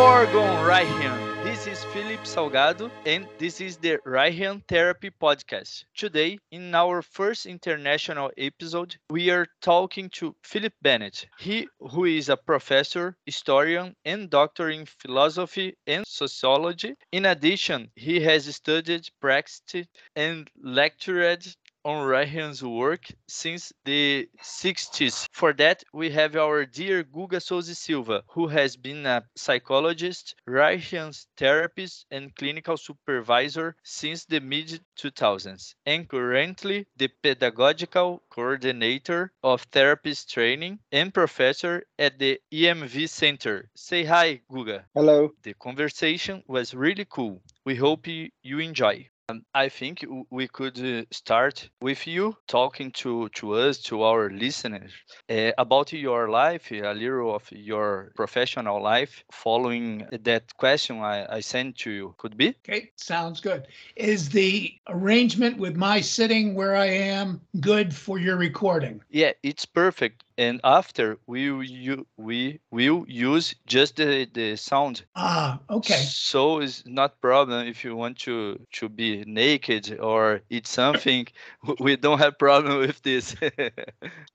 Orgon Raihan. This is Felipe Salgado, and this is the Reichian Therapy Podcast. Today, in our first international episode, we are talking to Philip Bennett. He, who is a professor, historian, and doctor in philosophy and sociology. In addition, he has studied, practiced, and lectured on Raihan's work since the 60s. For that, we have our dear Guga Sousa Silva, who has been a psychologist, Raihan's therapist, and clinical supervisor since the mid 2000s, and currently the pedagogical coordinator of therapist training and professor at the EMV Center. Say hi, Guga. Hello. The conversation was really cool. We hope you enjoy. Um, I think we could uh, start with you talking to, to us, to our listeners, uh, about your life, a little of your professional life, following that question I, I sent to you. Could be? Okay, sounds good. Is the arrangement with my sitting where I am good for your recording? Yeah, it's perfect. And after we will we will use just the, the sound. Ah, okay. So it's not problem if you want to to be naked or eat something. we don't have problem with this.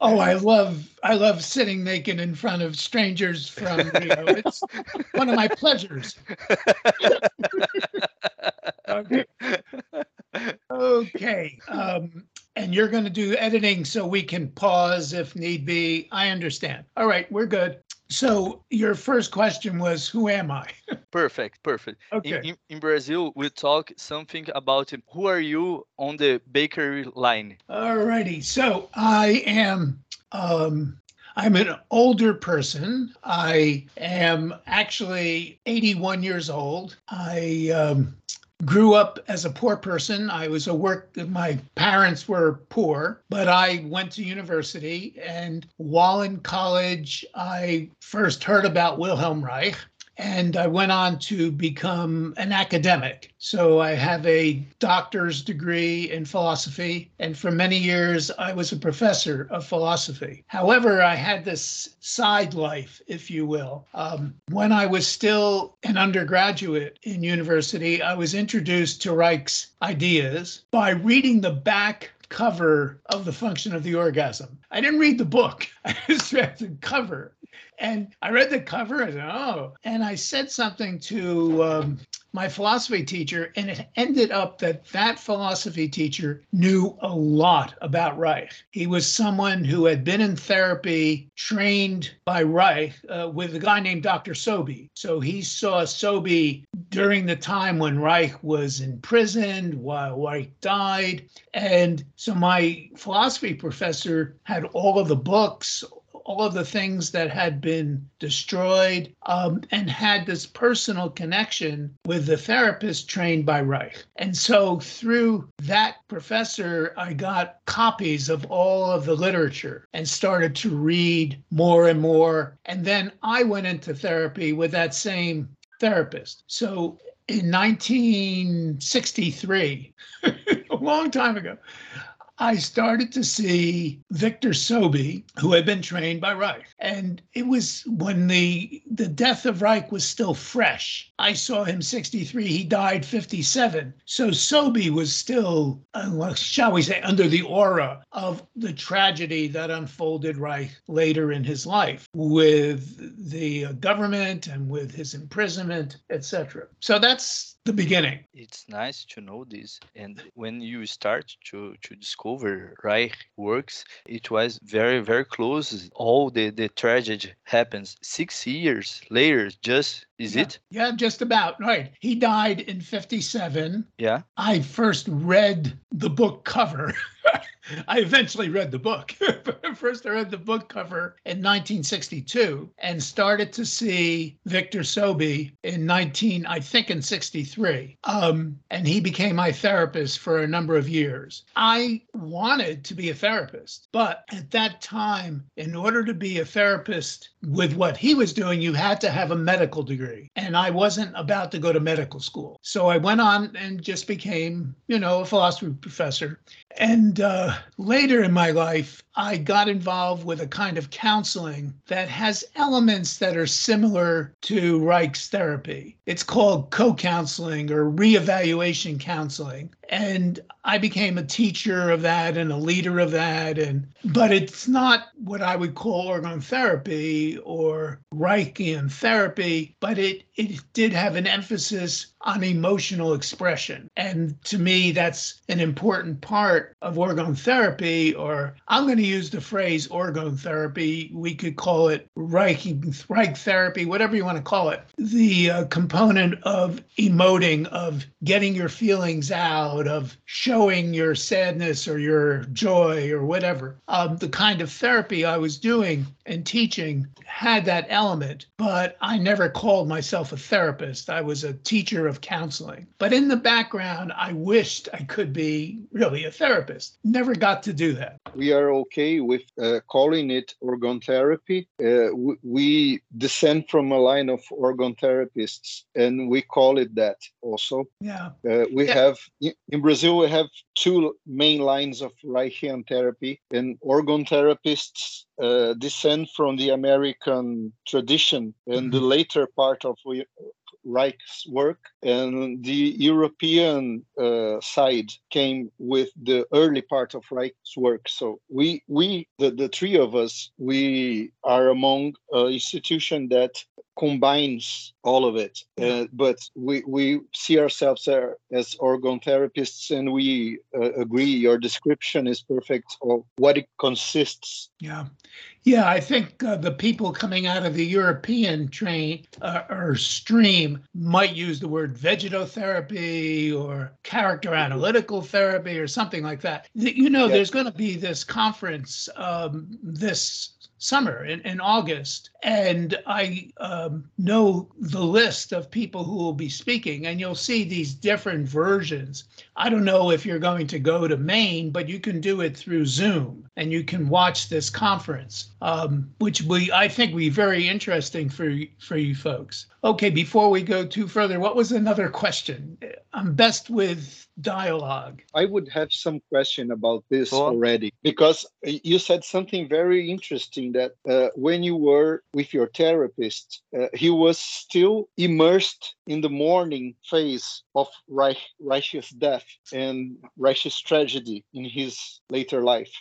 Oh, I love I love sitting naked in front of strangers from Rio. It's one of my pleasures. Okay. Okay. Um, and you're going to do editing so we can pause if need be. I understand. All right, we're good. So your first question was, who am I? perfect, perfect. In, Okay. in, in Brazil, we talk something about who are you on the bakery line. All righty. So I am um I'm an older person. I am actually 81 years old. I um, grew up as a poor person. I was a work, my parents were poor, but I went to university. And while in college, I first heard about Wilhelm Reich. And I went on to become an academic. So I have a doctor's degree in philosophy. And for many years, I was a professor of philosophy. However, I had this side life, if you will. Um, when I was still an undergraduate in university, I was introduced to Reich's ideas by reading the back cover of the function of the orgasm. I didn't read the book. I just read the cover. And I read the cover and oh, and I said something to um, my philosophy teacher, and it ended up that that philosophy teacher knew a lot about Reich. He was someone who had been in therapy, trained by Reich uh, with a guy named Dr. Sobey. So he saw Sobey during the time when Reich was imprisoned, while Reich died. And so my philosophy professor had all of the books, all of the things that had been destroyed um, and had this personal connection with the therapist trained by Reich. And so through that professor, I got copies of all of the literature and started to read more and more. And then I went into therapy with that same therapist. So in 1963, a long time ago, I started to see Victor Sobey, who had been trained by Reich. And it was when the the death of Reich was still fresh. I saw him 63, he died 57. So Sobey was still, uh, shall we say, under the aura of the tragedy that unfolded Reich later in his life with the uh, government and with his imprisonment, etc. So that's the beginning. It's nice to know this. And when you start to, to discover Reich works, it was very, very close. All the, the tragedy happens six years later, just is Yeah. it? Yeah, just about. Right. He died in 57. Yeah. I first read the book cover I eventually read the book. First, I read the book cover in 1962 and started to see Victor Sobey in 19, I think, in 63. Um, and he became my therapist for a number of years. I wanted to be a therapist, but at that time, in order to be a therapist with what he was doing, you had to have a medical degree. And I wasn't about to go to medical school. So I went on and just became, you know, a philosophy professor. And uh, later in my life, I got involved with a kind of counseling that has elements that are similar to Reich's therapy. It's called co counseling or reevaluation counseling. And I became a teacher of that and a leader of that. And but it's not what I would call orgone therapy or Reichian therapy, but it it did have an emphasis on emotional expression. And to me, that's an important part of orgone therapy, or I'm going to use the phrase orgone therapy. We could call it Reich, Reich therapy, whatever you want to call it. The uh, component of emoting, of getting your feelings out, of showing your sadness or your joy or whatever. Um, the kind of therapy I was doing and teaching had that element, but I never called myself a therapist. I was a teacher of counseling. But in the background, I wished I could be really a therapist. Never got to do that. We are okay with uh, calling it organ therapy. Uh, we, we descend from a line of organ therapists, and we call it that also. Yeah. Uh, we Yeah. have in Brazil we have two main lines of Reichian therapy, and orgone therapists uh, descend from the American tradition and the later part of Reich's work, and the European uh, side came with the early part of Reich's work. So we, we, the, the three of us, we are among an institution that combines all of it. Uh, but we, we see ourselves as organ therapists, and we uh, agree your description is perfect of what it consists. Yeah. Yeah, I think uh, the people coming out of the European train uh, or stream might use the word vegetotherapy or character analytical therapy or something like that. You know, Yeah. there's going to be this conference um, this summer in, in August, and I um, know the list of people who will be speaking, and you'll see these different versions. I don't know if you're going to go to Maine, but you can do it through Zoom, and you can watch this conference, um, which we I think will be very interesting for for you folks. Okay, before we go too further, what was another question? I'm best with dialogue. I would have some question about this Go already because you said something very interesting that uh, when you were with your therapist, uh, he was still immersed in the mourning phase of Reich, Reich's death and Reich's tragedy in his later life.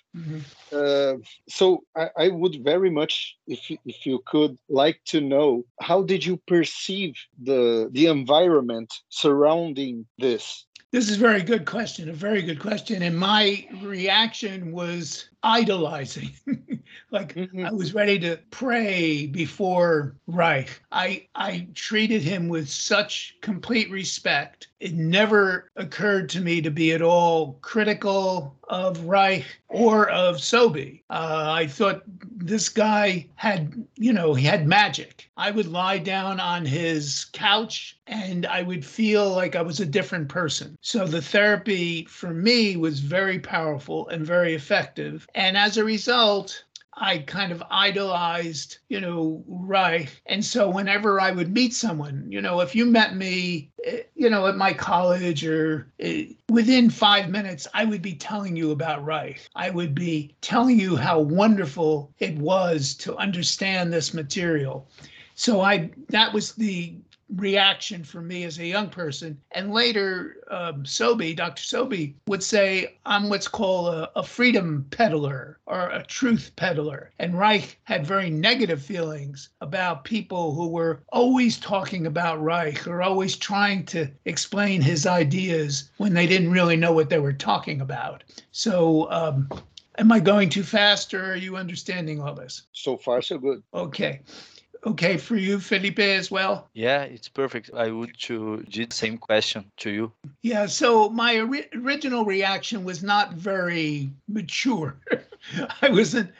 Uh, so I, I would very much, if you, if you could, like to know how did you perceive the the environment surrounding this? This is a very good question, a very good question. And my reaction was idolizing. like Mhm. I was ready to pray before Reich. I I treated him with such complete respect. It never occurred to me to be at all critical of Reich or of Sobey. Uh, I thought this guy had, you know, he had magic. I would lie down on his couch and I would feel like I was a different person. So the therapy for me was very powerful and very effective. And as a result, I kind of idolized, you know, Reich. And so whenever I would meet someone, you know, if you met me, eh, you know, at my college or eh, within five minutes, I would be telling you about Reich. I would be telling you how wonderful it was to understand this material. So I that was the reaction for me as a young person. And later, um, Sobey, Dr. Sobey, would say, I'm what's called a, a freedom peddler or a truth peddler. And Reich had very negative feelings about people who were always talking about Reich or always trying to explain his ideas when they didn't really know what they were talking about. So, um, am I going too fast or are you understanding all this? So far, so good. Okay. Okay for you, Felipe, as well? Yeah, it's perfect. I would to the same question to you. Yeah, so my ori- original reaction was not very mature. I wasn't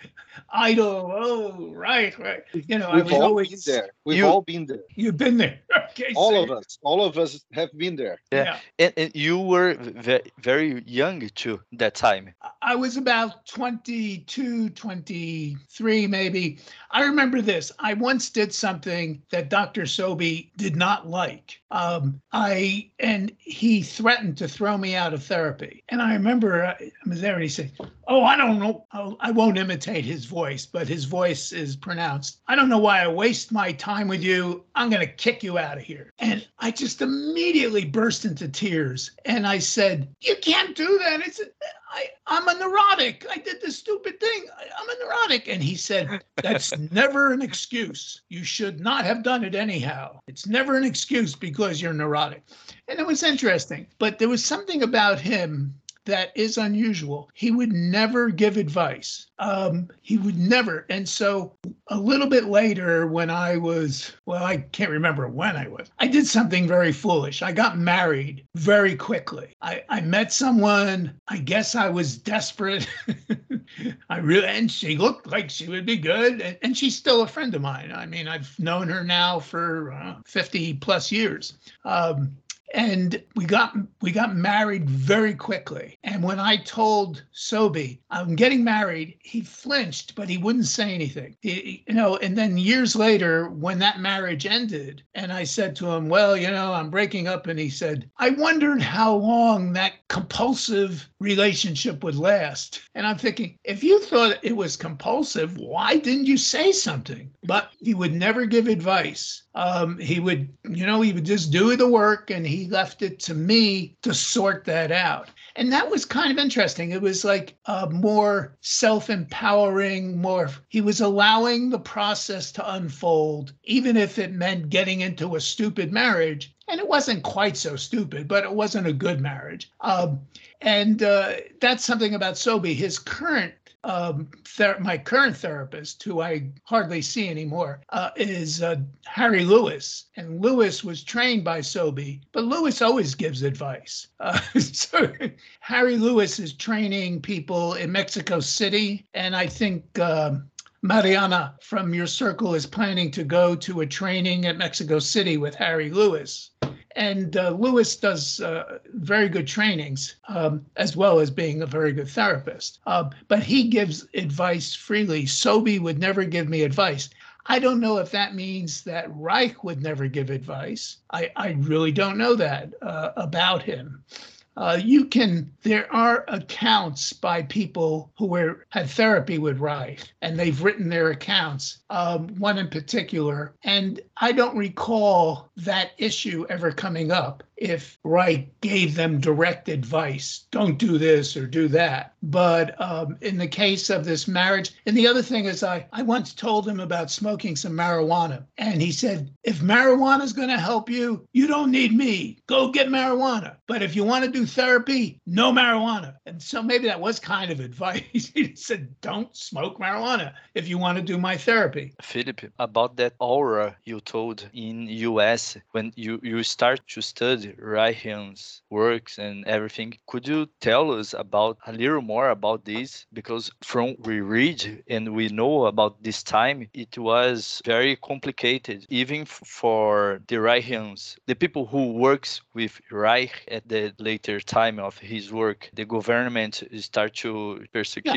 idle. Oh, right, right. You know, We've was all always been there. We've You- all been there. You've been there. Okay, All so- of us. All of us have been there. Yeah. And, and you were ve- very young too that time. I was about 22, 23, maybe. I remember this. I once did something that Dr. Sobey did not like. Um, I and he threatened to throw me out of therapy. And I remember uh, I was there and he said, "Oh, I don't know. I'll, I won't imitate his voice, but his voice is pronounced. I don't know why I waste my time with you. I'm going to kick you out of here." And I just immediately burst into tears. And I said, "You can't do that. It's I, I'm a neurotic. I did this stupid thing. I, I'm a neurotic. And he said, That's never an excuse. You should not have done it anyhow. It's never an excuse because you're neurotic. And it was interesting. But there was something about him that is unusual. He would never give advice. Um, he would never. And so a little bit later, when I was, well, I can't remember when I was, I did something very foolish. I got married very quickly. I, I met someone, I guess I was desperate. I really, and she looked like she would be good. And, and she's still a friend of mine. I mean, I've known her now for uh, 50 plus years. Um, and we got we got married very quickly. And when i told Sobey i'm getting married he flinched but he wouldn't say anything. He- you know and then years later when that marriage ended and i said to him well you know i'm breaking up and he said i wondered how long that compulsive relationship would last. And i'm thinking if you thought it was compulsive why didn't you say something? But he would never give advice um, he would, you know, he would just do the work and he left it to me to sort that out. And that was kind of interesting. It was like uh, more self empowering, more, he was allowing the process to unfold, even if it meant getting into a stupid marriage. And it wasn't quite so stupid, but it wasn't a good marriage. Um, and uh, that's something about Sobey. His current um, ther- my current therapist, who I hardly see anymore, uh, is uh, Harry Lewis. And Lewis was trained by Sobey, but Lewis always gives advice. Uh, so Harry Lewis is training people in Mexico City. And I think um, Mariana from your circle is planning to go to a training at Mexico City with Harry Lewis. And uh, Lewis does uh, very good trainings, um, as well as being a very good therapist. Uh, but he gives advice freely. Sobey would never give me advice. I don't know if that means that Reich would never give advice. I, I really don't know that uh, about him. Uh, you can, there are accounts by people who were had therapy with Reich, and they've written their accounts, um, one in particular. And I don't recall that issue ever coming up if Reich gave them direct advice don't do this or do that. But um, in the case of this marriage, and the other thing is, I, I once told him about smoking some marijuana, and he said, if marijuana is going to help you, you don't need me. Go get marijuana. But if you want to do therapy, no marijuana. And so maybe that was kind of advice. he said, don't smoke marijuana if you want to do my therapy. Philip, about that aura you told in US when you, you start to study Reichian's works and everything, could you tell us about a little more about this? Because from we read and we know about this time, it was very complicated, even for the Reichians, the people who works with Reich at the later time of his work, the government start to persecute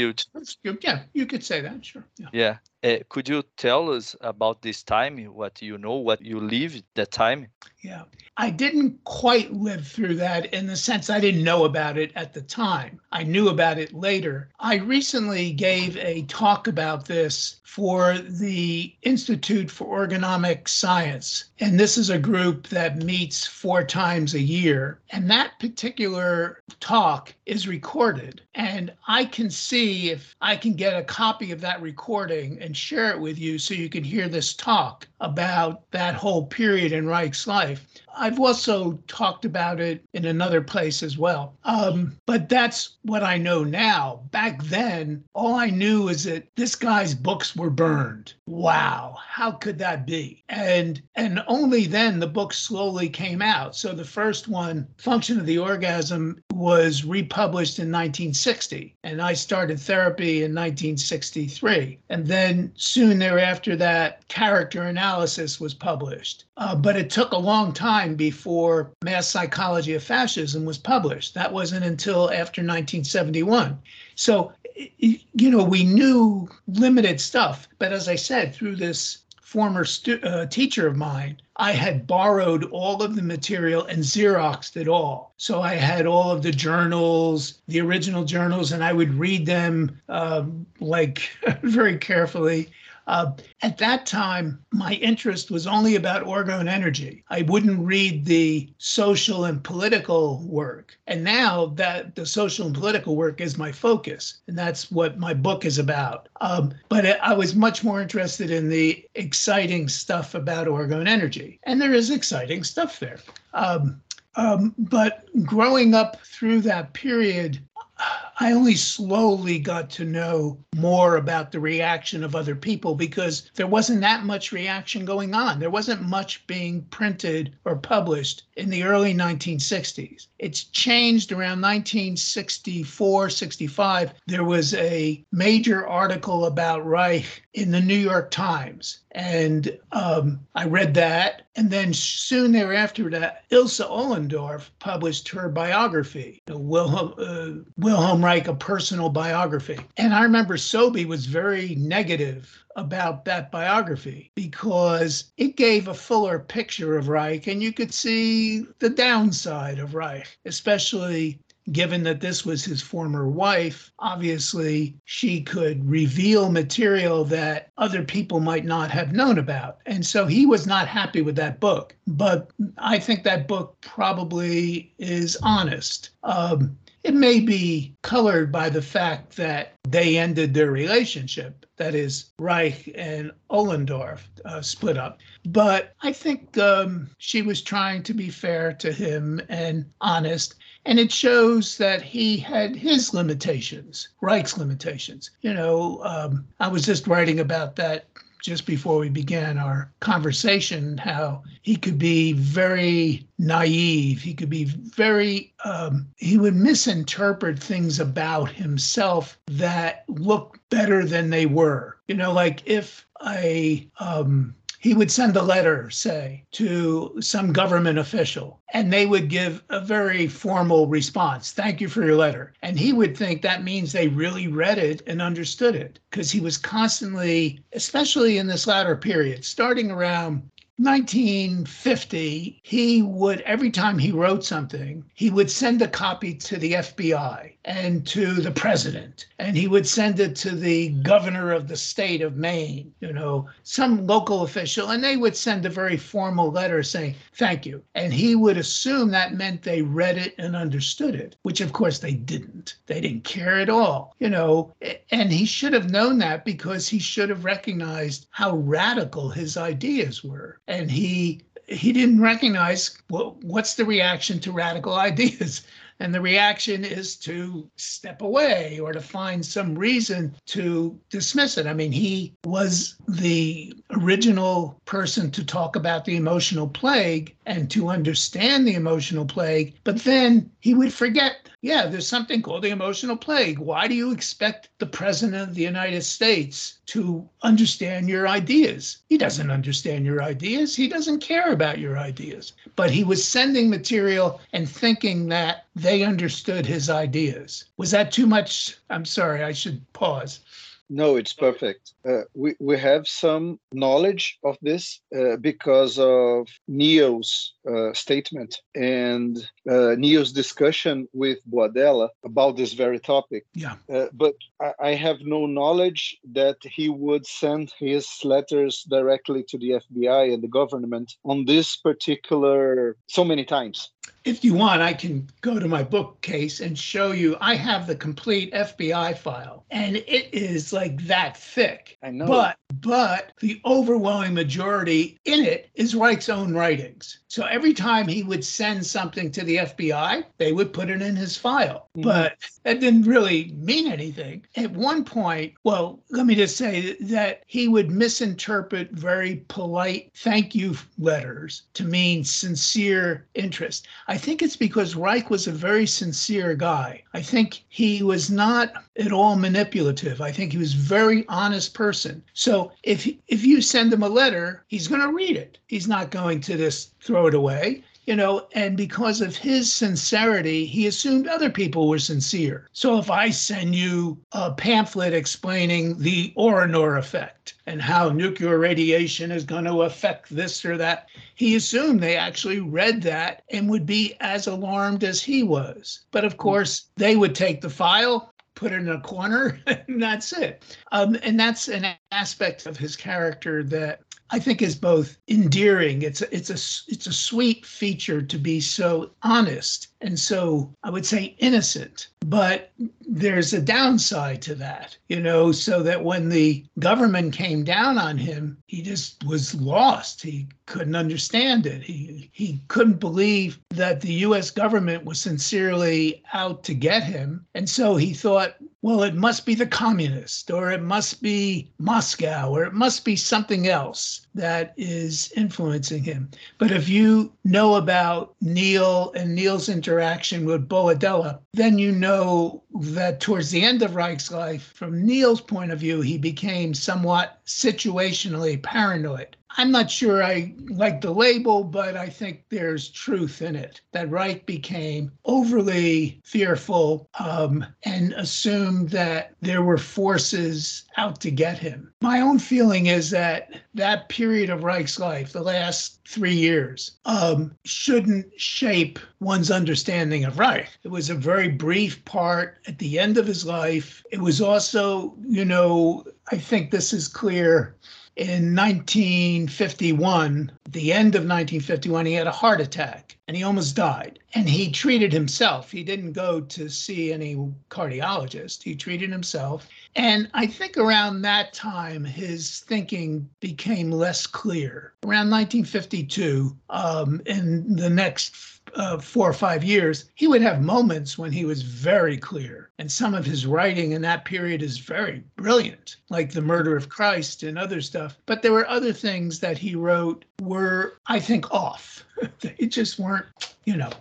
good. Yeah, you could say that. Sure. Yeah. yeah. Uh, could you tell us about this time, what you know, what you lived that time? Yeah. I didn't quite live through that in the sense I didn't know about it at the time. I knew about it later. I recently gave a talk about this for the Institute for Orgonomic Science. And this is a group that meets four times a year. And that particular talk is recorded. And I can see if I can get a copy of that recording and share it with you so you can hear this talk about that whole period in Reich's life. I've also talked about it in another place as well. Um, but that's what I know now. Back then, all I knew is that this guy's books were burned. Wow, how could that be? And and only then the book slowly came out. So the first one, Function of the Orgasm, was republished in 1960, and I started therapy in 1963. And then soon thereafter, that character analysis was published. Uh, but it took a long time before Mass Psychology of Fascism was published. That wasn't until after 1971. So, you know, we knew limited stuff. But as I said, through this former stu- uh, teacher of mine, I had borrowed all of the material and Xeroxed it all. So I had all of the journals, the original journals, and I would read them um, like very carefully. Uh, at that time, my interest was only about orgone energy. I wouldn't read the social and political work. And now that the social and political work is my focus, and that's what my book is about. Um, but I was much more interested in the exciting stuff about orgone energy. And there is exciting stuff there. Um, um, but growing up through that period, I only slowly got to know more about the reaction of other people because there wasn't that much reaction going on. There wasn't much being printed or published in the early 1960s. It's changed around 1964, 65. There was a major article about Reich in the New York Times. And um, I read that. And then soon thereafter, that Ilse Ollendorff published her biography, Wilhelm, uh, Wilhelm Reich, a personal biography. And I remember Sobey was very negative about that biography because it gave a fuller picture of Reich and you could see the downside of Reich, especially given that this was his former wife, obviously she could reveal material that other people might not have known about. And so he was not happy with that book. But I think that book probably is honest. Um, it may be colored by the fact that they ended their relationship. That is, Reich and Ollendorff uh, split up. But I think um, she was trying to be fair to him and honest. And it shows that he had his limitations, Reich's limitations. You know, um, I was just writing about that just before we began our conversation how he could be very naive. He could be very, um, he would misinterpret things about himself that look better than they were. You know, like if a um, he would send a letter, say, to some government official, and they would give a very formal response. Thank you for your letter. And he would think that means they really read it and understood it because he was constantly, especially in this latter period, starting around 1950, he would, every time he wrote something, he would send a copy to the FBI and to the president, and he would send it to the governor of the state of Maine, you know, some local official, and they would send a very formal letter saying, thank you. And he would assume that meant they read it and understood it, which of course they didn't. They didn't care at all, you know, and he should have known that because he should have recognized how radical his ideas were and he he didn't recognize well, what's the reaction to radical ideas and the reaction is to step away or to find some reason to dismiss it. I mean, he was the original person to talk about the emotional plague and to understand the emotional plague, but then he would forget yeah, there's something called the emotional plague. Why do you expect the president of the United States to understand your ideas? He doesn't understand your ideas. He doesn't care about your ideas. But he was sending material and thinking that they understood his ideas. Was that too much? I'm sorry, I should pause. No, it's perfect. Uh, we, we have some knowledge of this uh, because of Neill's uh, statement and uh, Neill's discussion with Boadella about this very topic. Yeah. Uh, but I, I, have no knowledge that he would send his letters directly to the FBI and the government on this particular so many times. If you want, I can go to my bookcase and show you. I have the complete FBI file, and it is like that thick. I know. But but the overwhelming majority in it is Reich's own writings. So every time he would send something to the FBI, they would put it in his file. Mhm. But that didn't really mean anything. At one point, well, let me just say that he would misinterpret very polite thank you letters to mean sincere interest. I think it's because Reich was a very sincere guy. I think he was not at all manipulative. I think he was very honest person. So if if you send him a letter, he's going to read it. He's not going to just throw it away you know, and because of his sincerity, he assumed other people were sincere. So if I send you a pamphlet explaining the Oranur effect and how nuclear radiation is going to affect this or that, he assumed they actually read that and would be as alarmed as he was. But of course, they would take the file, put it in a corner, and that's it. Um, and that's an aspect of his character that I think is both endearing. It's a, it's a it's a sweet feature to be so honest and so I would say innocent. But there's a downside to that, you know, so that when the government came down on him, he just was lost. He couldn't understand it. He he couldn't believe that the US government was sincerely out to get him. And so he thought, well, it must be the communist, or it must be Moscow, or it must be something else that is influencing him. But if you know about Neill and Neill's interaction with Boadella, then you know that towards the end of Reich's life, from Neill's point of view, he became somewhat situationally paranoid. I'm not sure I like the label, but I think there's truth in it. That Reich became overly fearful um, and assumed that there were forces out to get him. My own feeling is that that period of Reich's life, the last three years, um, shouldn't shape one's understanding of Reich. It was a very brief part at the end of his life. It was also, you know, I think this is clear in 1951, the end of 1951, he had a heart attack and he almost died. And he treated himself. He didn't go to see any cardiologist, he treated himself. And I think around that time, his thinking became less clear. Around 1952, um, in the next uh, four or five years, he would have moments when he was very clear. And some of his writing in that period is very brilliant, like The Murder of Christ and other stuff. But there were other things that he wrote were, I think, off. they just weren't, you know.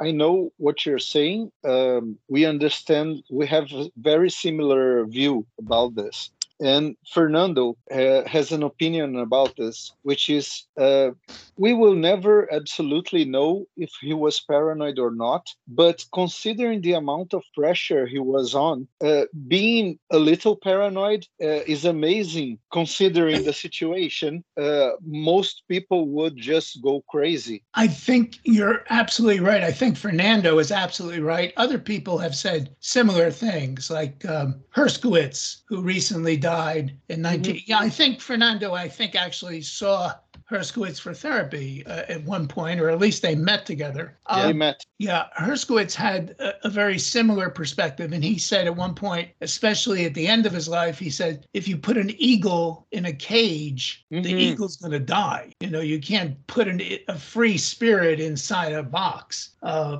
I, know what you're saying. Um, we understand. We have a very similar view about this. And Fernando uh, has an opinion about this, which is uh, we will never absolutely know if he was paranoid or not. But considering the amount of pressure he was on, uh, being a little paranoid uh, is amazing considering the situation. Uh, most people would just go crazy. I think you're absolutely right. I think Fernando is absolutely right. Other people have said similar things, like um, Herskowitz, who recently died in 19. Yeah, I think Fernando, I think actually saw Herskowitz for therapy uh, at one point, or at least they met together. they Um, met. yeah, Herskowitz had a, a very similar perspective. And he said at one point, especially at the end of his life, he said, if you put an eagle in a cage, the Mhm. eagle's going to die. You know, you can't put an, a free spirit inside a box. Uh,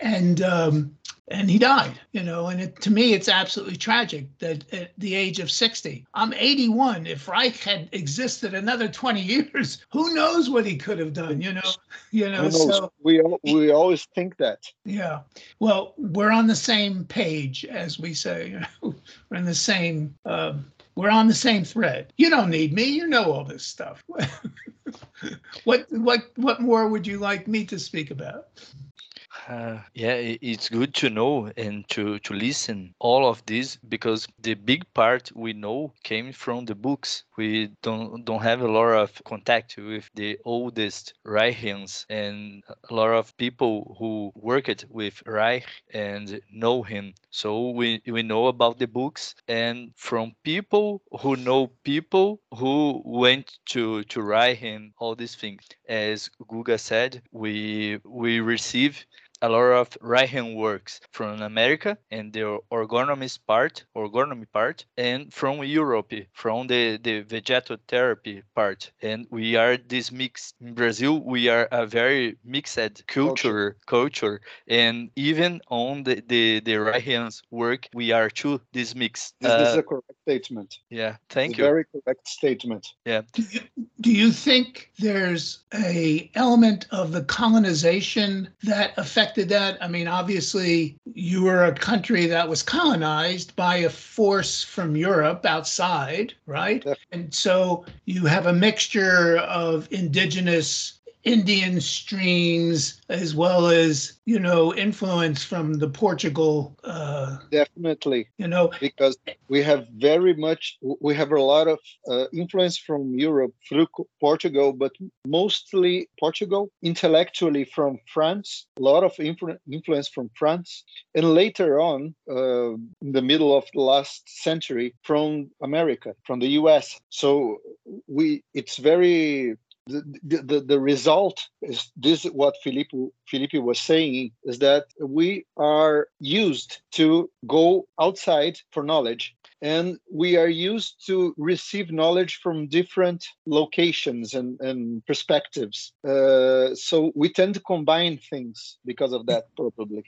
and um, and he died, you know, and it, to me, it's absolutely tragic that at the age of 60, I'm 81. If Reich had existed another 20 years, who knows what he could have done, you know? You know, so we we always think that. yeah. Well, we're on the same page, as we say. we're in the same. Um, we're on the same thread. You don't need me. You know all this stuff. what what what more would you like me to speak about? Uh, yeah, it's good to know and to, to listen all of this because the big part we know came from the books. We don't don't have a lot of contact with the oldest Reichians and a lot of people who worked with Reich and know him. So we, we know about the books and from people who know people who went to to Reich and all these things. As Guga said, we we receive a lot of Reichian works from America and the orgonomy part, orgonomy part, and from Europe, from the, the vegetotherapy part. And we are this mix. In Brazil, we are a very mixed culture, culture, and even on the, the, the Reichian work, we are too this mix. This uh, is a correct statement. Yeah, thank it's you. Very correct statement. Yeah. Do you, do you think there's a element of the colonization that affected that? I mean, obviously, you were a country that was colonized by a force from Europe outside, right? And so you have a mixture of indigenous Indian streams as well as you know influence from the Portugal. Uh, Definitely, you know, because we have very much we have a lot of uh, influence from Europe through Portugal, but mostly Portugal intellectually from France. A lot of influ- influence from France, and later on, uh, in the middle of the last century, from America, from the U.S. So we it's very the, the, the result is this what Filippo Felipe was saying is that we are used to go outside for knowledge and we are used to receive knowledge from different locations and, and perspectives. Uh, so we tend to combine things because of that probably.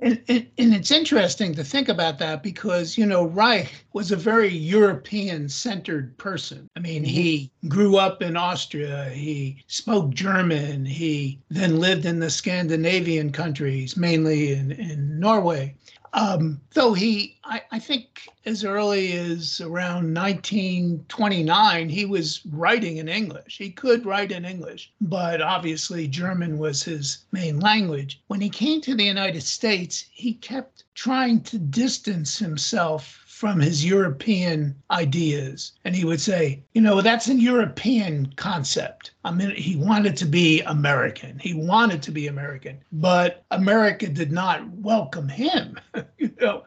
And, and, and it's interesting to think about that because you know reich was a very european centered person. I mean mm-hmm. he grew up in austria he spoke german he then lived in the scandinavian countries mainly in, in norway um, though he, I, I, think as early as around 1929, he was writing in English. He could write in English, but obviously German was his main language. When he came to the United States, he kept trying to distance himself from his European ideas. And he would say, you know, that's a European concept. I mean, he wanted to be American. He wanted to be American, but America did not welcome him. you know,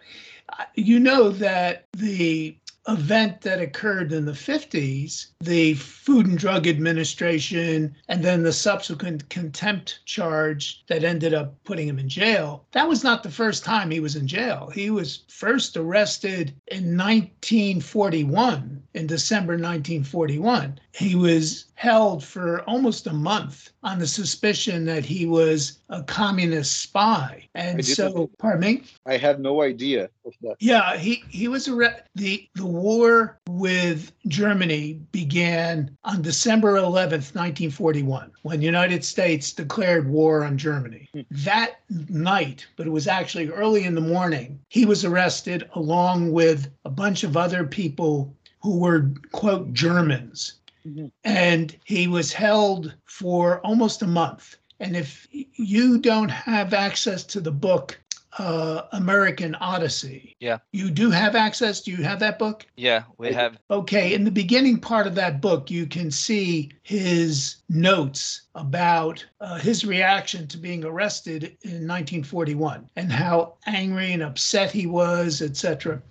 you know that the event that occurred in the 50s, the Food and Drug Administration, and then the subsequent contempt charge that ended up putting him in jail, that was not the first time he was in jail. He was first arrested in 1941, in December 1941. He was held for almost a month on the suspicion that he was a communist spy. And so, pardon me? I have no idea of that. Yeah, he, he was arrested. The, the war with Germany began on December 11th, 1941, when the United States declared war on Germany. That night, but it was actually early in the morning, he was arrested along with a bunch of other people who were, quote, Germans Mm-hmm. And he was held for almost a month. And if you don't have access to the book, uh, American Odyssey. Yeah. You do have access. Do you have that book? Yeah, we have. Okay. In the beginning part of that book, you can see his notes about uh, his reaction to being arrested in 1941 and how angry and upset he was, etc.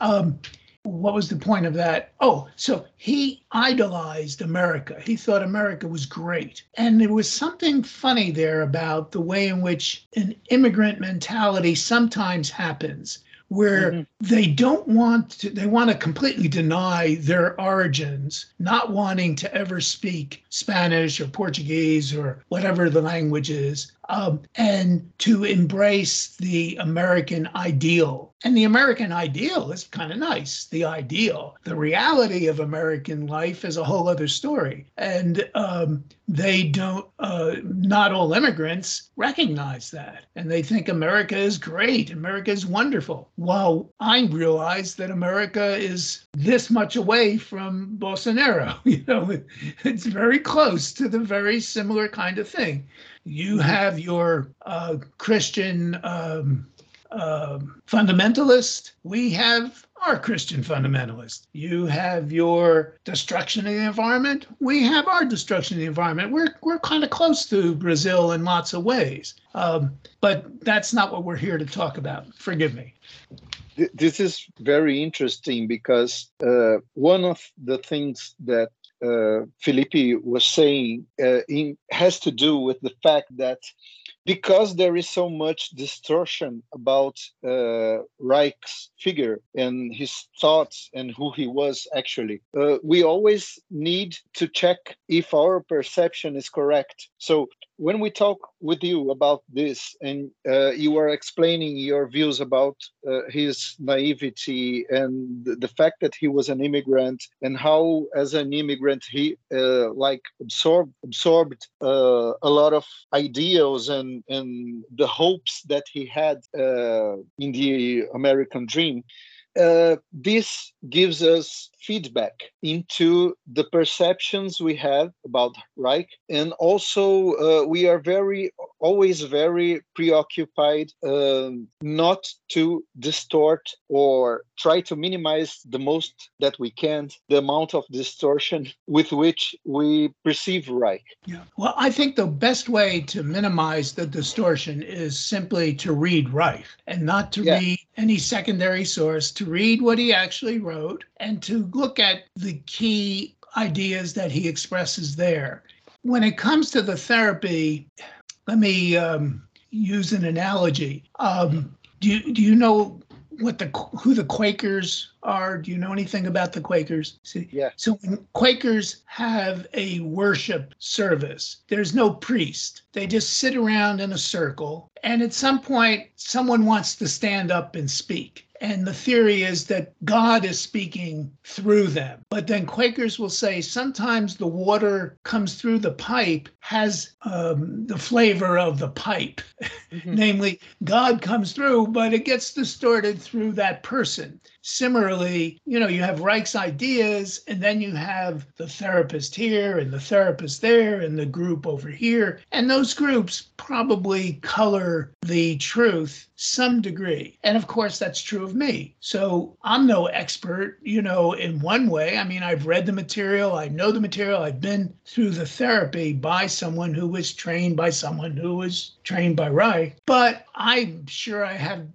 Um, what was the point of that? Oh, so he idolized America. He thought America was great. And there was something funny there about the way in which an immigrant mentality sometimes happens where mm-hmm. they don't want to they want to completely deny their origins not wanting to ever speak spanish or portuguese or whatever the language is um, and to embrace the American ideal. And the American ideal is kind of nice, the ideal. The reality of American life is a whole other story. And um, they don't, uh, not all immigrants recognize that. And they think America is great, America is wonderful. While I realize that America is this much away from Bolsonaro, you know, it's very close to the very similar kind of thing. You have your uh, Christian um, uh, fundamentalist. We have our Christian fundamentalist. You have your destruction of the environment. We have our destruction of the environment. We're we're kind of close to Brazil in lots of ways, um, but that's not what we're here to talk about. Forgive me. This is very interesting because uh, one of the things that uh, was saying uh, in, has to do with the fact that because there is so much distortion about uh, Reich's figure and his thoughts and who he was actually, uh, we always need to check if our perception is correct. So when we talk with you about this and uh, you were explaining your views about uh, his naivety and the, the, fact that he was an immigrant and how as an immigrant he uh, like absorbed absorbed uh, a lot of ideals and and the hopes that he had uh, in the american dream uh, this gives us feedback into the perceptions we have about Reich, and also uh, we are very always very preoccupied um, not to distort or try to minimize the most that we can the amount of distortion with which we perceive Reich. Yeah. Well, I think the best way to minimize the distortion is simply to read Reich and not to yeah. read any secondary source, to read what he actually wrote and to look at the key ideas that he expresses there. When it comes to the therapy, let me um, use an analogy. Um, do you, do you know what the who the Quakers are? Do you know anything about the Quakers? See, yeah. So when Quakers have a worship service, there's no priest. They just sit around in a circle, and at some point, someone wants to stand up and speak. And the theory is that God is speaking through them. But then Quakers will say sometimes the water comes through the pipe has um, the flavor of the pipe. Mm-hmm. Namely, God comes through, but it gets distorted through that person. Similarly, you know, you have Reich's ideas, and then you have the therapist here and the therapist there and the group over here. And those groups probably color the truth some degree. And of course, that's true of me. So I'm no expert, you know, in one way. I mean, I've read the material, I know the material, I've been through the therapy by someone who was trained by someone who was trained by Reich, but I'm sure I have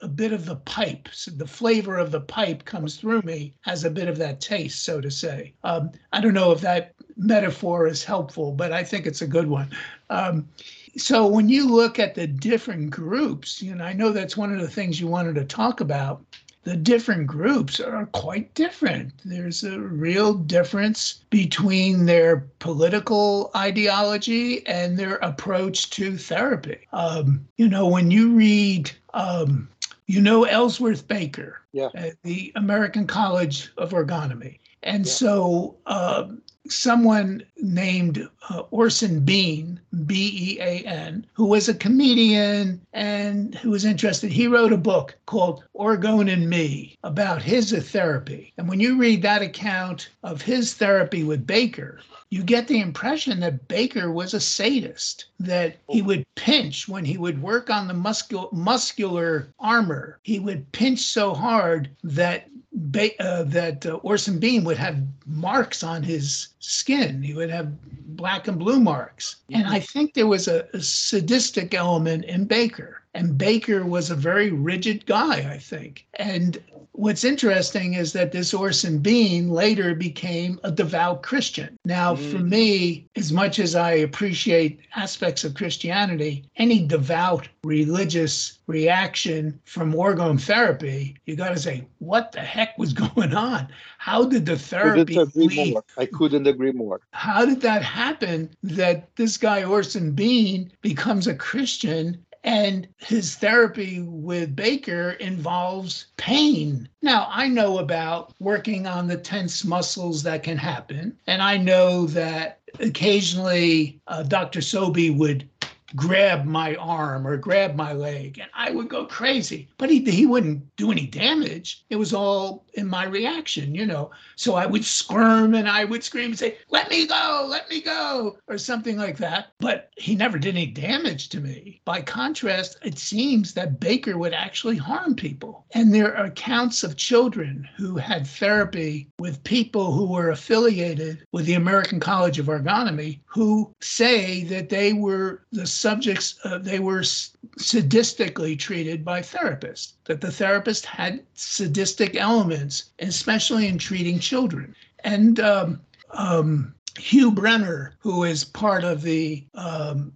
a bit of the pipe. So the flavor of the pipe comes through me, has a bit of that taste, so to say. Um, I don't know if that metaphor is helpful, but I think it's a good one. Um, so when you look at the different groups, you know, I know that's one of the things you wanted to talk about the different groups are quite different. There's a real difference between their political ideology and their approach to therapy. Um, you know, when you read, um, you know, Ellsworth Baker, yeah. at the American College of Orgonomy. And yeah. so uh, someone named uh, Orson Bean, B E A N, who was a comedian and who was interested. He wrote a book called Orgone and Me about his therapy. And when you read that account of his therapy with Baker, you get the impression that Baker was a sadist, that he would pinch when he would work on the muscul- muscular armor. He would pinch so hard that ba- uh, that uh, Orson Bean would have marks on his skin. He would have black and blue marks. And I think there was a, a sadistic element in Baker. And Baker was a very rigid guy, I think. And what's interesting is that this Orson Bean later became a devout Christian. Now, mm. for me, as much as I appreciate aspects of Christianity, any devout religious reaction from orgone therapy, you got to say, what the heck was going on? How did the therapy couldn't agree more. I couldn't agree more. How did that happen that this guy Orson Bean becomes a Christian and his therapy with Baker involves pain. Now, I know about working on the tense muscles that can happen. And I know that occasionally uh, Dr. Sobey would grab my arm or grab my leg, and I would go crazy. But he, he wouldn't do any damage. It was all in my reaction, you know. So I would squirm and I would scream and say, Let me go, let me go, or something like that. But he never did any damage to me. By contrast, it seems that Baker would actually harm people. And there are accounts of children who had therapy with people who were affiliated with the American College of Orgonomy who say that they were the subjects, uh, they were sadistically treated by therapists, that the therapist had sadistic elements, especially in treating children. And um, um, Hugh Brenner, who is part of the um,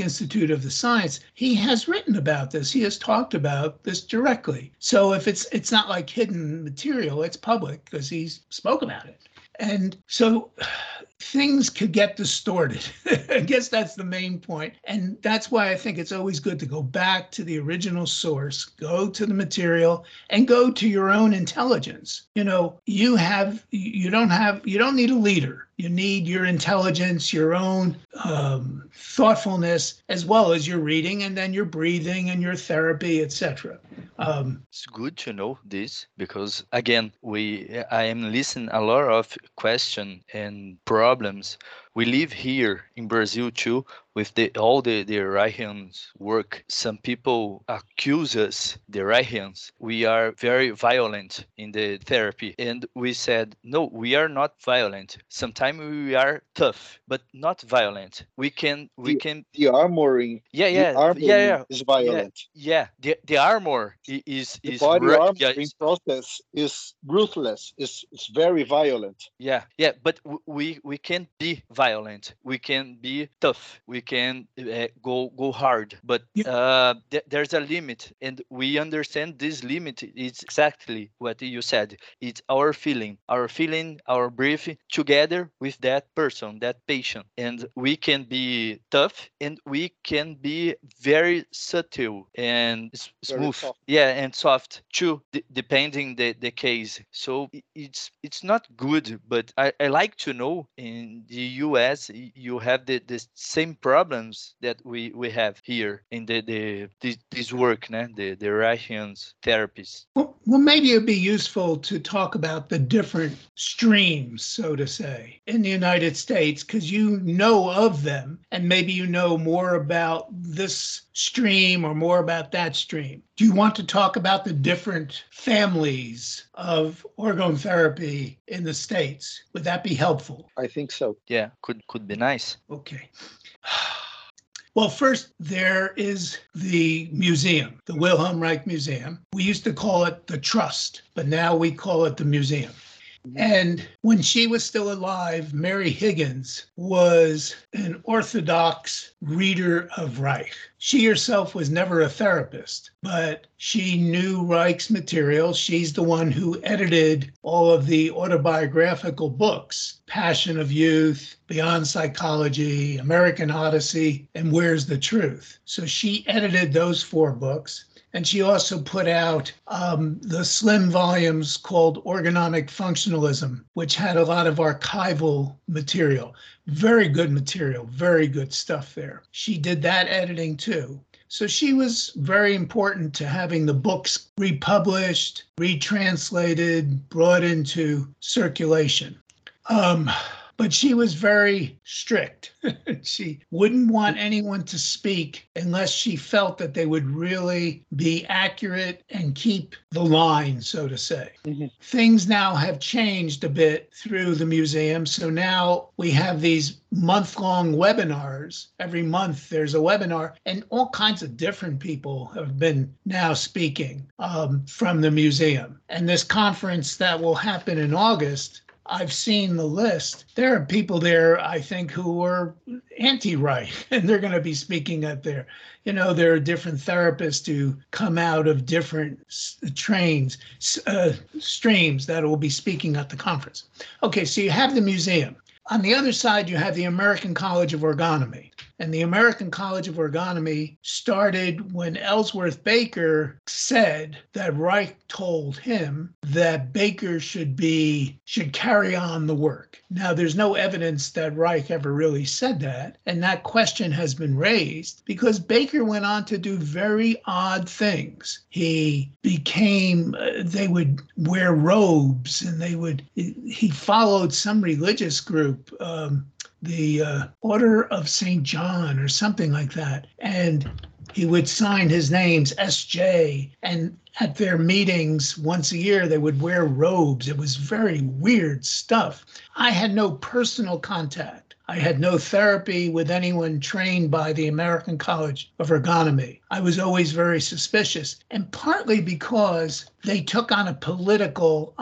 Institute of the Science, he has written about this. He has talked about this directly. So if it's it's not like hidden material, it's public because he's spoke about it. And so things could get distorted. I guess that's the main point. And that's why I think it's always good to go back to the original source, go to the material, and go to your own intelligence. You know, you have, you don't have, you don't need a leader. You need your intelligence, your own um, thoughtfulness, as well as your reading and then your breathing and your therapy, etc. Um, it's good to know this because again, we I am listening a lot of question and problems we live here in Brazil too with the, all the, the Reichians work. Some people accuse us, the Reichians, we are very violent in the therapy. And we said, no, we are not violent. Sometimes we are tough, but not violent. We can, we the, can. The armoring. Yeah, yeah, armoring yeah, yeah. Is violent. Yeah, yeah. The, the armor is the is body armoring yeah, process is ruthless. Is it's very violent. Yeah, yeah. But we we can be violent. We can be tough. We can uh, go go hard. But uh, th- there's a limit, and we understand this limit is exactly what you said. It's our feeling, our feeling, our breathing together with that person, that patient, and we can be tough, and we can be very subtle and s- smooth. Yeah, and soft too, d- depending the the case. So it's it's not good, but I, I like to know in the U.S. you have the, the same problems that we, we have here in the the this, this work, né? the the Reichians therapies. Well, maybe it'd be useful to talk about the different streams, so to say, in the United States, because you know of them, and maybe you know more about this stream or more about that stream. Do you want to talk about the different families of orgone therapy in the States? Would that be helpful? I think so. Yeah, could could be nice. Okay. Well, first, there is the museum, the Wilhelm Reich Museum. We used to call it the Trust, but now we call it the museum. And when she was still alive, Mary Higgins was an Orthodox reader of Reich. She herself was never a therapist, but she knew Reich's material. She's the one who edited all of the autobiographical books Passion of Youth, Beyond Psychology, American Odyssey, and Where's the Truth? So she edited those four books. And she also put out um, the slim volumes called Orgonomic Functionalism, which had a lot of archival material. Very good material, very good stuff there. She did that editing too. So she was very important to having the books republished, retranslated, brought into circulation. Um, but she was very strict. she wouldn't want anyone to speak unless she felt that they would really be accurate and keep the line, so to say. Mhm. Things now have changed a bit through the museum. So now we have these month long webinars. Every month there's a webinar, and all kinds of different people have been now speaking um, from the museum. And this conference that will happen in August I've seen the list. There are people there, I think, who are anti-Reich, and they're going to be speaking at there. You know, there are different therapists who come out of different trains, uh, streams that will be speaking at the conference. Okay, so you have the museum. On the other side, you have the American College of Orgonomy. And the American College of Orgonomy started when Ellsworth Baker said that Reich told him that Baker should be should carry on the work. Now there's no evidence that Reich ever really said that, and that question has been raised because Baker went on to do very odd things. He became uh, they would wear robes and they would he followed some religious group um, the uh, Order of St. John or something like that. And he would sign his names SJ. And at their meetings once a year, they would wear robes. It was very weird stuff. I had no personal contact I had no therapy with anyone trained by the American College of Orgonomy. I was always very suspicious, and partly because they took on a political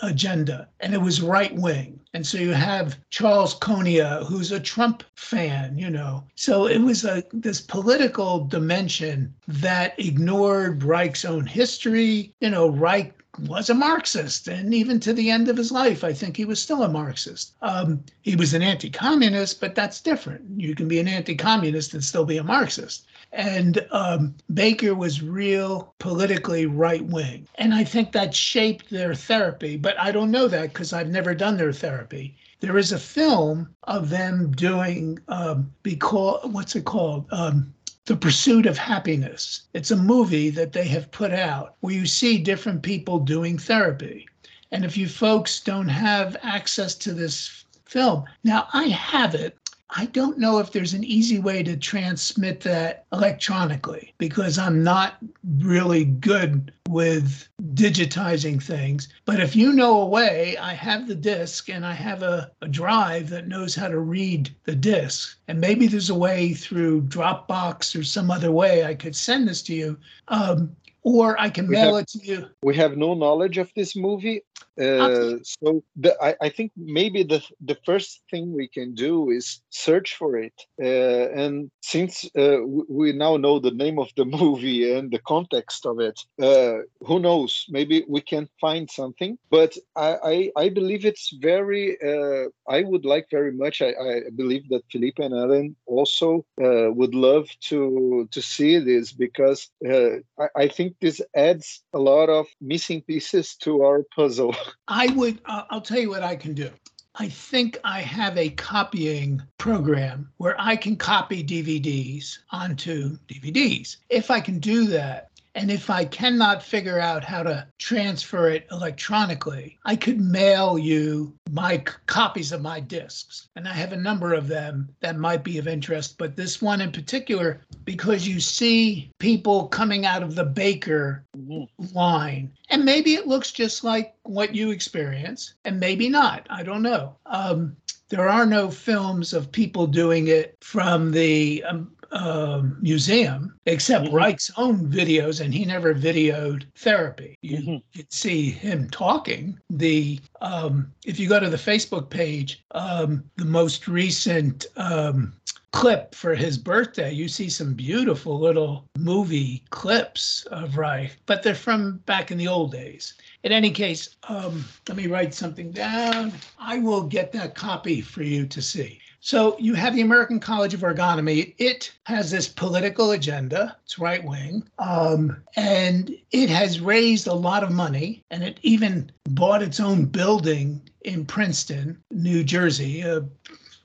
agenda and it was right wing. And so you have Charles Konia, who's a Trump fan, you know. So it was a this political dimension that ignored Reich's own history. You know, Reich was a Marxist, and even to the end of his life, I think he was still a Marxist. Um, he was an anti communist, but that's different. You can be an anti communist and still be a Marxist. And um, Baker was real politically right wing. And I think that shaped their therapy, but I don't know that because I've never done their therapy. There is a film of them doing, um, because, what's it called? Um, the Pursuit of Happiness. It's a movie that they have put out where you see different people doing therapy. And if you folks don't have access to this film, now I have it I don't know if there's an easy way to transmit that electronically because I'm not really good with digitizing things. But if you know a way, I have the disk and I have a, a drive that knows how to read the disk. And maybe there's a way through Dropbox or some other way I could send this to you. Um, or I can mail have, it to you. We have no knowledge of this movie. Uh, so the, I, I, think maybe the the first thing we can do is search for it. Uh, and since uh, we now know the name of the movie and the context of it, uh, who knows? Maybe we can find something. But I, I, I believe it's very. Uh, I would like very much. I, I believe that Felipe and Ellen also would love to to see this because I, I think this adds a lot of missing pieces to our puzzle. I would, uh, I'll tell you what I can do. I think I have a copying program where I can copy DVDs onto DVDs. If I can do that, and if I cannot figure out how to transfer it electronically, I could mail you my c- copies of my discs. And I have a number of them that might be of interest. But this one in particular, because you see people coming out of the baker mm-hmm. line, and maybe it looks just like what you experience, and maybe not. I don't know. Um, there are no films of people doing it from the um, uh, museum, except mm-hmm. Reich's own videos, and he never videoed therapy. You mm-hmm. could see him talking. The um, if you go to the Facebook page, um, the most recent um, clip for his birthday, you see some beautiful little movie clips of Reich, but they're from back in the old days. In any case, um, let me write something down. I will get that copy for you to see. So you have the American College of Orgonomy. It has this political agenda. It's right wing, um, and it has raised a lot of money, and it even bought its own building in Princeton, New Jersey, a,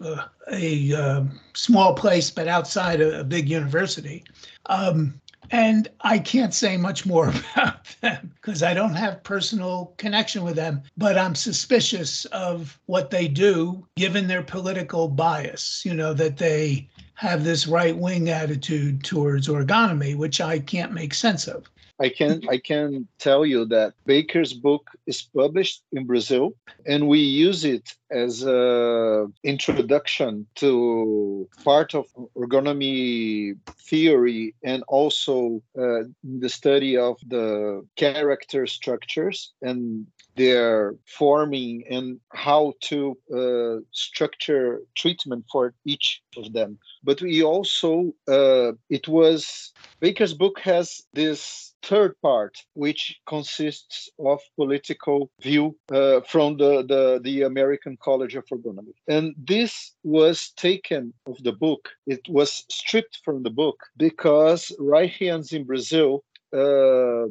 a, a, a small place but outside a, a big university. Um, and I can't say much more about them because I don't have personal connection with them, but I'm suspicious of what they do given their political bias, you know, that they have this right wing attitude towards orgonomy, which I can't make sense of. I can I can tell you that Baker's book is published in Brazil, and we use it as a introduction to part of orgonomy theory and also uh, the study of the character structures and their forming and how to uh, structure treatment for each of them. But we also uh, it was Baker's book has this third part, which consists of political view uh, from the, the, the American College of Orgonomics. And this was taken of the book, it was stripped from the book because Reichians in Brazil uh,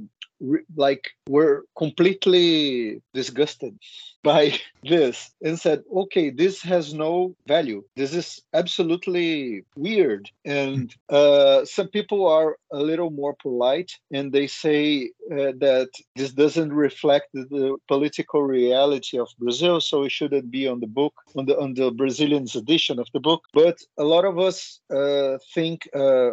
like were completely disgusted by this and said okay this has no value. This is absolutely weird. And uh, some people are a little more polite and they say uh, that this doesn't reflect the political reality of brazil so it shouldn't be on the book on the on the brazilian's edition of the book. But a lot of us uh, think uh,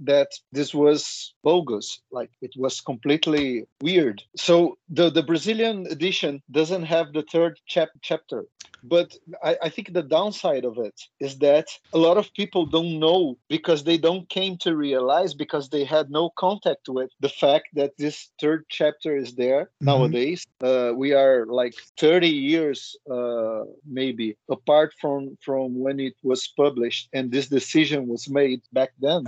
that this was bogus like it was completely weird. So the the brazilian edition doesn't have the third chap- chapter. But I, I, think the downside of it is that a lot of people don't know because they don't came to realize because they had no contact with the fact that this third chapter is there mm-hmm. nowadays. Uh, we are like 30 years uh, maybe apart from from when it was published and this decision was made back then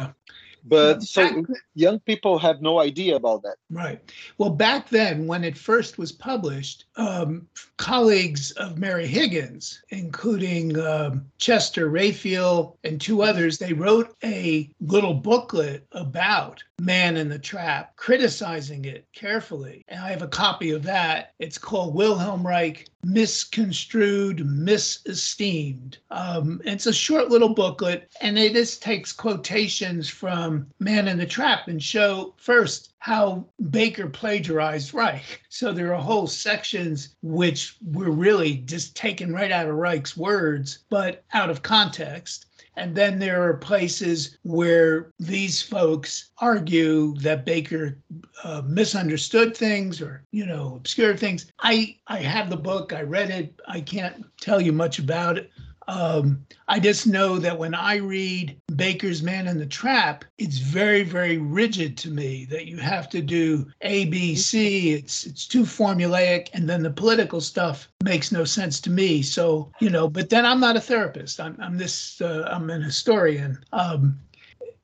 but so young people have no idea about that. Right. Well, back then, when it first was published, um, colleagues of Mary Higgins, including um, Chester Raphael and two others, they wrote a little booklet about Man in the Trap, criticizing it carefully. And I have a copy of that. It's called Wilhelm Reich Misconstrued, Misesteemed. Um, it's a short little booklet, and it just takes quotations from Man in the Trap and show first how Baker plagiarized Reich. So there are whole sections which were really just taken right out of Reich's words, but out of context. And then there are places where these folks argue that Baker uh, misunderstood things or, you know, obscured things. I, I have the book, I read it, I can't tell you much about it. Um, I just know that when I read Baker's Man in the Trap, it's very, very rigid to me that you have to do A, B, C. It's it's too formulaic, and then the political stuff makes no sense to me. So you know, but then I'm not a therapist. I'm I'm this uh, I'm an historian. Um,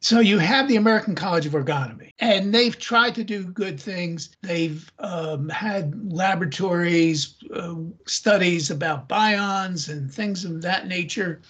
so you have the American College of Orgonomy, and they've tried to do good things. They've um, had laboratories, uh, studies about bions and things of that nature.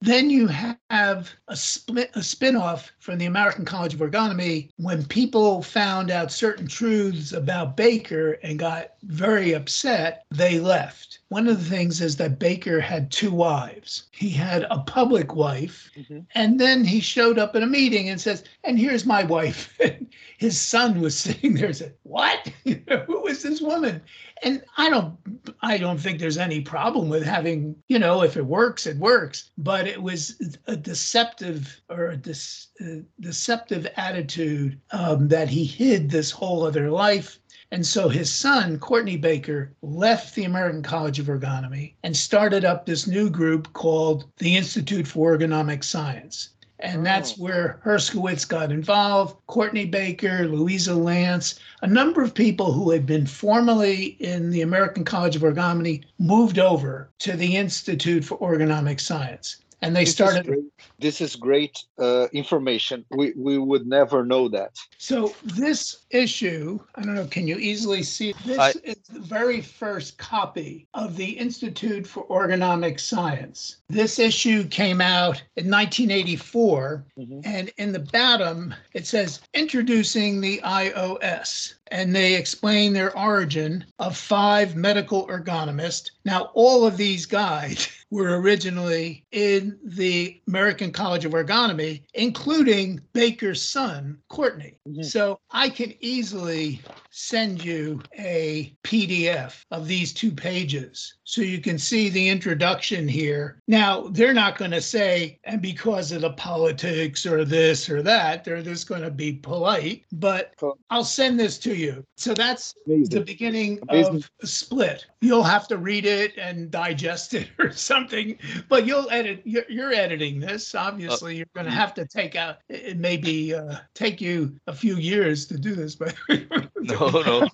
Then you have a split, a spinoff from the American College of Orgonomy when people found out certain truths about Baker and got very upset, they left. One of the things is that Baker had two wives. He had a public wife, mm-hmm. and then he showed up at a meeting and says, "And here's my wife." His son was sitting there and said, "What? Who is this woman?" And I don't I don't think there's any problem with having, you know, if it works, it works. But it was a deceptive or a uh, deceptive attitude um, that he hid this whole other life. And so his son, Courtney Baker, left the American College of Orgonomy and started up this new group called the Institute for Orgonomic Science. And that's oh. where Herskowitz got involved, Courtney Baker, Louisa Lance, a number of people who had been formerly in the American College of Orgonomy moved over to the Institute for Orgonomic Science and they this started is this is great uh, information. We we would never know that. So this issue i don't know can you easily see? This I, is the very first copy of the institute for orgonomic science. This issue came out in 1984 mm-hmm. and in the bottom it says introducing the ios and they explain their origin of five medical orgonomists. Now, all of these guys were originally in the American College of Orgonomy, including Baker's son, Courtney. Mm-hmm. So I can easily send you a PDF of these two pages so you can see the introduction here. Now, they're not going to say, and because of the politics or this or that, they're just going to be polite, but I'll send this to you. So that's Amazing. the beginning Amazing. of a split. You'll have to read it and digest it or something, but you'll edit, you're, you're editing this. Obviously, uh, you're going to have to take out, it maybe uh, take you a few years to do this, but no,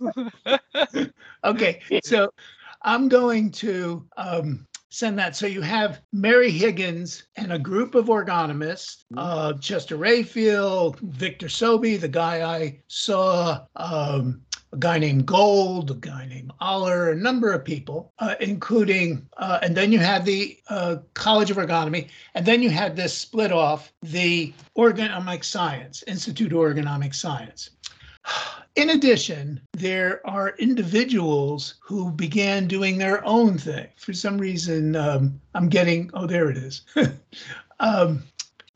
no. okay, so I'm going to um, send that. So you have Mary Higgins and a group of orgonomists, uh, Chester Raphael, Victor Sobey, the guy I saw, um, a guy named Gold, a guy named Aller, a number of people, uh, including, uh, and then you had the uh, College of Orgonomy, and then you had this split off, the Orgonomic Science, Institute of Orgonomic Science. In addition, there are individuals who began doing their own thing. For some reason, um, I'm getting, oh, there it is. um,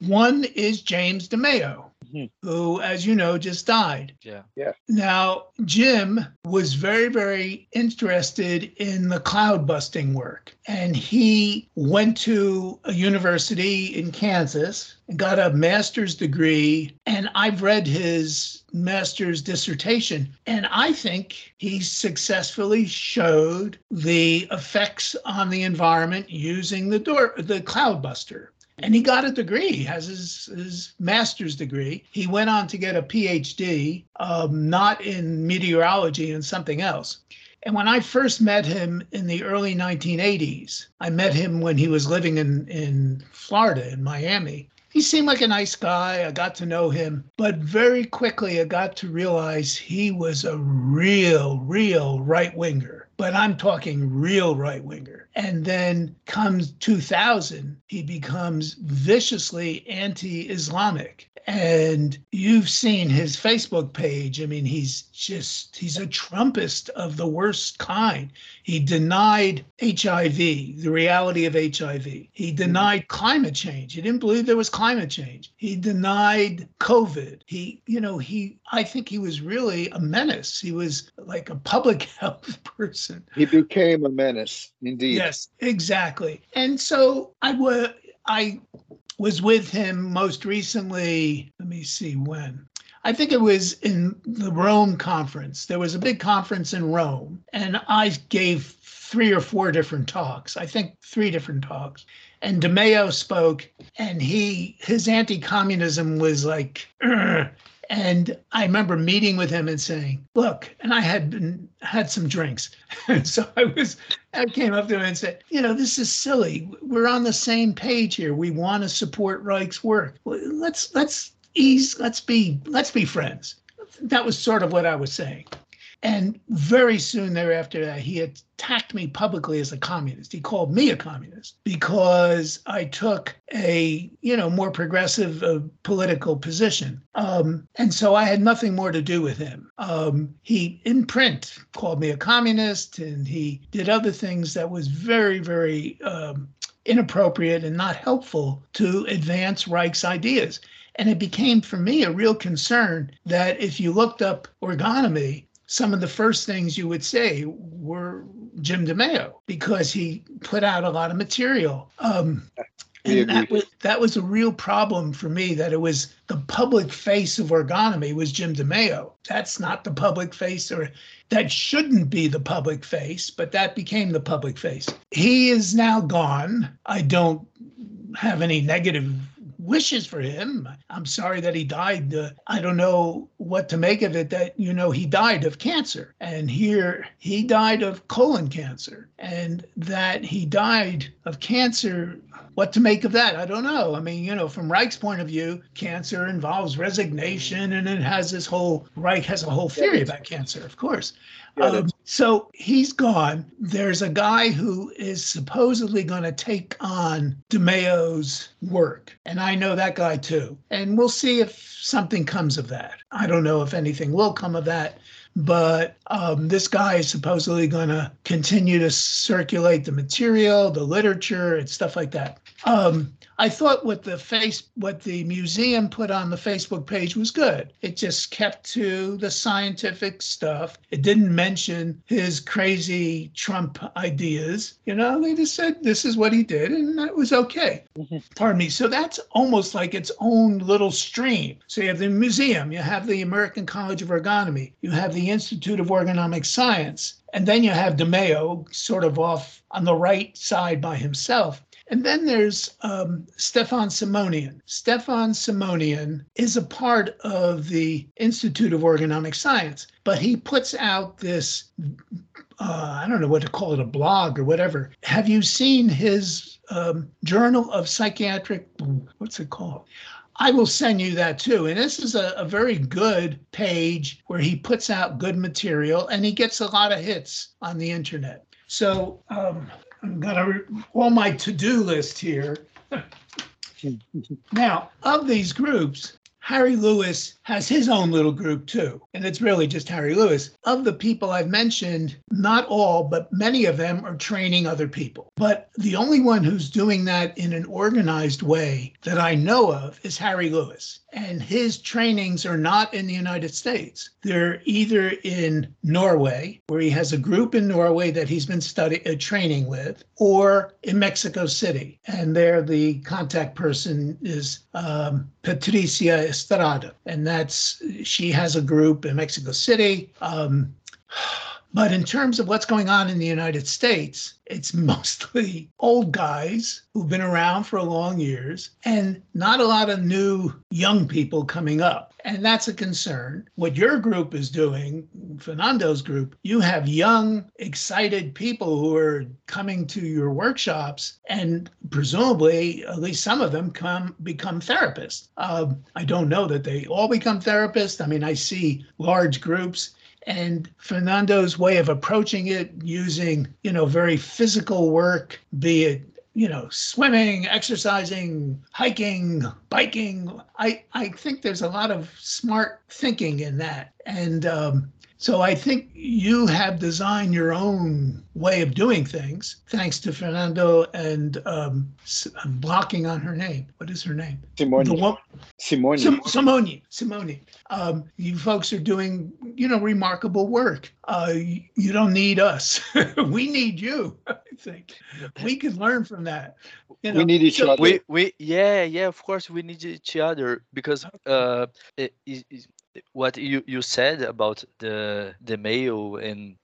one is James DeMeo, Mhm. who, as you know, just died. Yeah. Now, Jim was very, very interested in the cloud busting work. And he went to a university in Kansas and got a master's degree. And I've read his master's dissertation. And I think he successfully showed the effects on the environment using the DOR, the cloud buster and he got a degree. He has his, his master's degree. He went on to get a PhD, um, not in meteorology and something else. And when I first met him in the early 1980s, I met him when he was living in, in Florida, in Miami. He seemed like a nice guy. I got to know him, but very quickly I got to realize he was a real, real right winger. But I'm talking real right winger. And then comes 2000, he becomes viciously anti Islamic. And you've seen his Facebook page. I mean, he's just, he's a Trumpist of the worst kind. He denied HIV, the reality of HIV. He mm-hmm. denied climate change. He didn't believe there was climate change. He denied COVID. He, you know, he, I think he was really a menace. He was like a public health person. He became a menace, indeed. Yes, exactly. And so I was, I was with him most recently. Let me see when. I think it was in the Rome conference. There was a big conference in Rome, and I gave three or four different talks. I think three different talks. And DeMeo spoke, and he his anti-communism was like. and I remember meeting with him and saying, "Look," and I had been had some drinks, and so I was I came up to him and said, "You know, this is silly. We're on the same page here. We want to support Reich's work. Let's let's ease. Let's be let's be friends." That was sort of what I was saying. And very soon thereafter that, he attacked me publicly as a communist. He called me a communist because I took a, you know, more progressive uh, political position. Um, and so I had nothing more to do with him. Um, he, in print, called me a communist and he did other things that was very, very um, inappropriate and not helpful to advance Reich's ideas. And it became for me a real concern that if you looked up orgonomy, some of the first things you would say were Jim DeMeo because he put out a lot of material. Um, and that was that was a real problem for me that it was the public face of orgonomy was Jim DeMeo. That's not the public face or that shouldn't be the public face, but that became the public face. He is now gone. I don't have any negative wishes for him. I'm sorry that he died. Uh, I don't know what to make of it that, you know, he died of cancer. And here he died of colon cancer. And that he died of cancer, what to make of that? I don't know. I mean, you know, from Reich's point of view, cancer involves resignation and it has this whole, Reich has a whole theory about cancer, of course. Yeah, Um, so he's gone. There's a guy who is supposedly going to take on DeMeo's work. And I know that guy too. And we'll see if something comes of that. I don't know if anything will come of that. But um, this guy is supposedly going to continue to circulate the material, the literature, and stuff like that. Um, I thought what the face, what the museum put on the Facebook page was good. It just kept to the scientific stuff. It didn't mention his crazy Trump ideas. You know, they just said this is what he did, and that was okay. Mm-hmm. Pardon me. So that's almost like its own little stream. So you have the museum, you have the American College of Orgonomy, you have the Institute of Orgonomic Science, and then you have DeMeo sort of off on the right side by himself. And then there's um, Stefan Simonian. Stefan Simonian is a part of the Institute of Orgonomic Science, but he puts out this uh, I don't know what to call it, a blog or whatever. Have you seen his um, Journal of Psychiatric? What's it called? I will send you that too. And this is a, a, very good page where he puts out good material and he gets a lot of hits on the internet. So um, Going to, all my to do list here. Hmm. now, of these groups, Harry Lewis has his own little group too, and it's really just Harry Lewis. Of the people I've mentioned, not all, but many of them are training other people. But the only one who's doing that in an organized way that I know of is Harry Lewis. And his trainings are not in the United States. They're either in Norway, where he has a group in Norway that he's been studying, uh, training with, or in Mexico City. And there the contact person is um, Patricia Estrada, and that's she has a group in Mexico City. Um, but in terms of what's going on in the United States, it's mostly old guys who've been around for a long years and not a lot of new young people coming up. And that's a concern. What your group is doing, Fernando's group, you have young, excited people who are coming to your workshops and presumably at least some of them come become therapists. Uh, I don't know that they all become therapists. I mean, I see large groups and Fernando's way of approaching it using, you know, very physical work, be it you know, swimming, exercising, hiking, biking. I, I think there's a lot of smart thinking in that. And um, so I think you have designed your own way of doing things, thanks to Fernando and um, I'm blocking on her name. What is her name? Simone. The one, Simone. Sim- Simone. Simone. Um, you folks are doing, you know, remarkable work. Uh, you don't need us. we need you. I think we can learn from that. You know? We need each so, other. We, we, yeah, yeah. Of course, we need each other because uh, it, it, what you, you said about the the mail and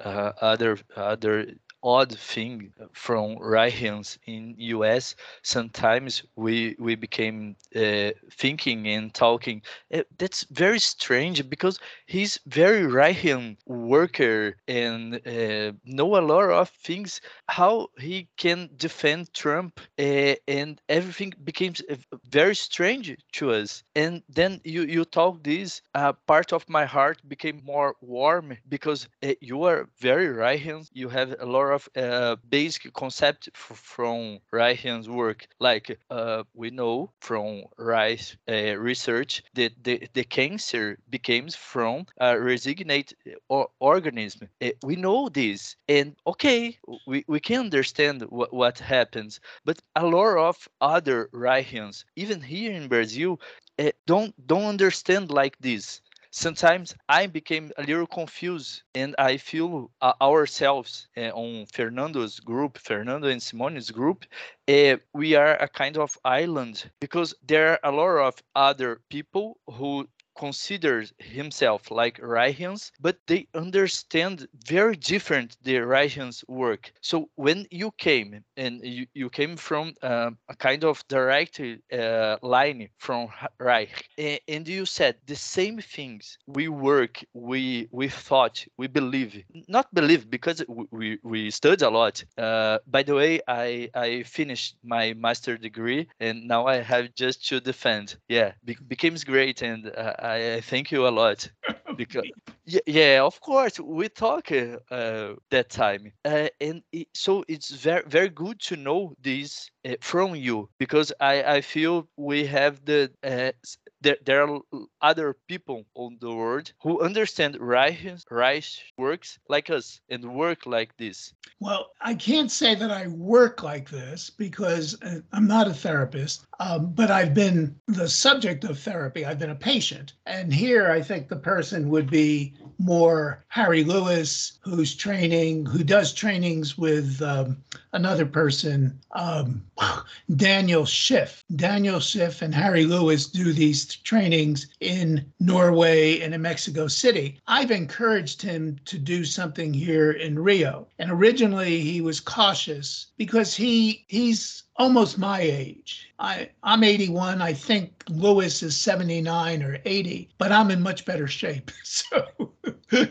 uh, other other odd thing from Reichians in US. Sometimes we we became uh, thinking and talking. Uh, that's very strange because he's very Reichian worker and uh, know a lot of things. How he can defend Trump uh, and everything became uh, very strange to us. And then you you talk this part of my heart became more warm because you are very Reichian. You have a lot of uh, basic concept from Reichian's work. Like uh, we know from Reich uh, research that the, the cancer becomes from a resignate or organism. Uh, we know this, and okay, we, we can understand what, what happens. But a lot of other Reichians, even here in Brazil, uh, don't don't understand like this sometimes I became a little confused, and I feel uh, ourselves uh, on Fernando's group, Fernando and Simone's group, uh, we are a kind of island because there are a lot of other people who considers himself like Reichians, but they understand very different the Reichians work. So when you came and you, you came from uh, a kind of direct uh, line from Reich, and you said the same things. We work, we we thought, we believe, not believe because we we studied a lot. Uh, by the way, I I finished my master degree and now I have just to defend. Yeah, be- becomes great and uh, I, I thank you a lot because yeah, yeah, of course we talk uh, uh, that time, uh, and it, so it's very very good to know this uh, from you because I I feel we have the uh, there, there are other people on the world who understand Reich, Reich works like us and work like this. Well, I can't say that I work like this because uh, I'm not a therapist, um, but I've been the subject of therapy. I've been a patient. And here I think the person would be more Harry Lewis, who's training, who does trainings with um, another person, um, Daniel Schiff. Daniel Schiff and Harry Lewis do these trainings in Norway and in Mexico City. I've encouraged him to do something here in Rio. And originally he was cautious because he he's almost my age. I, I'm 81. I think Lewis is 79 or 80, but I'm in much better shape. So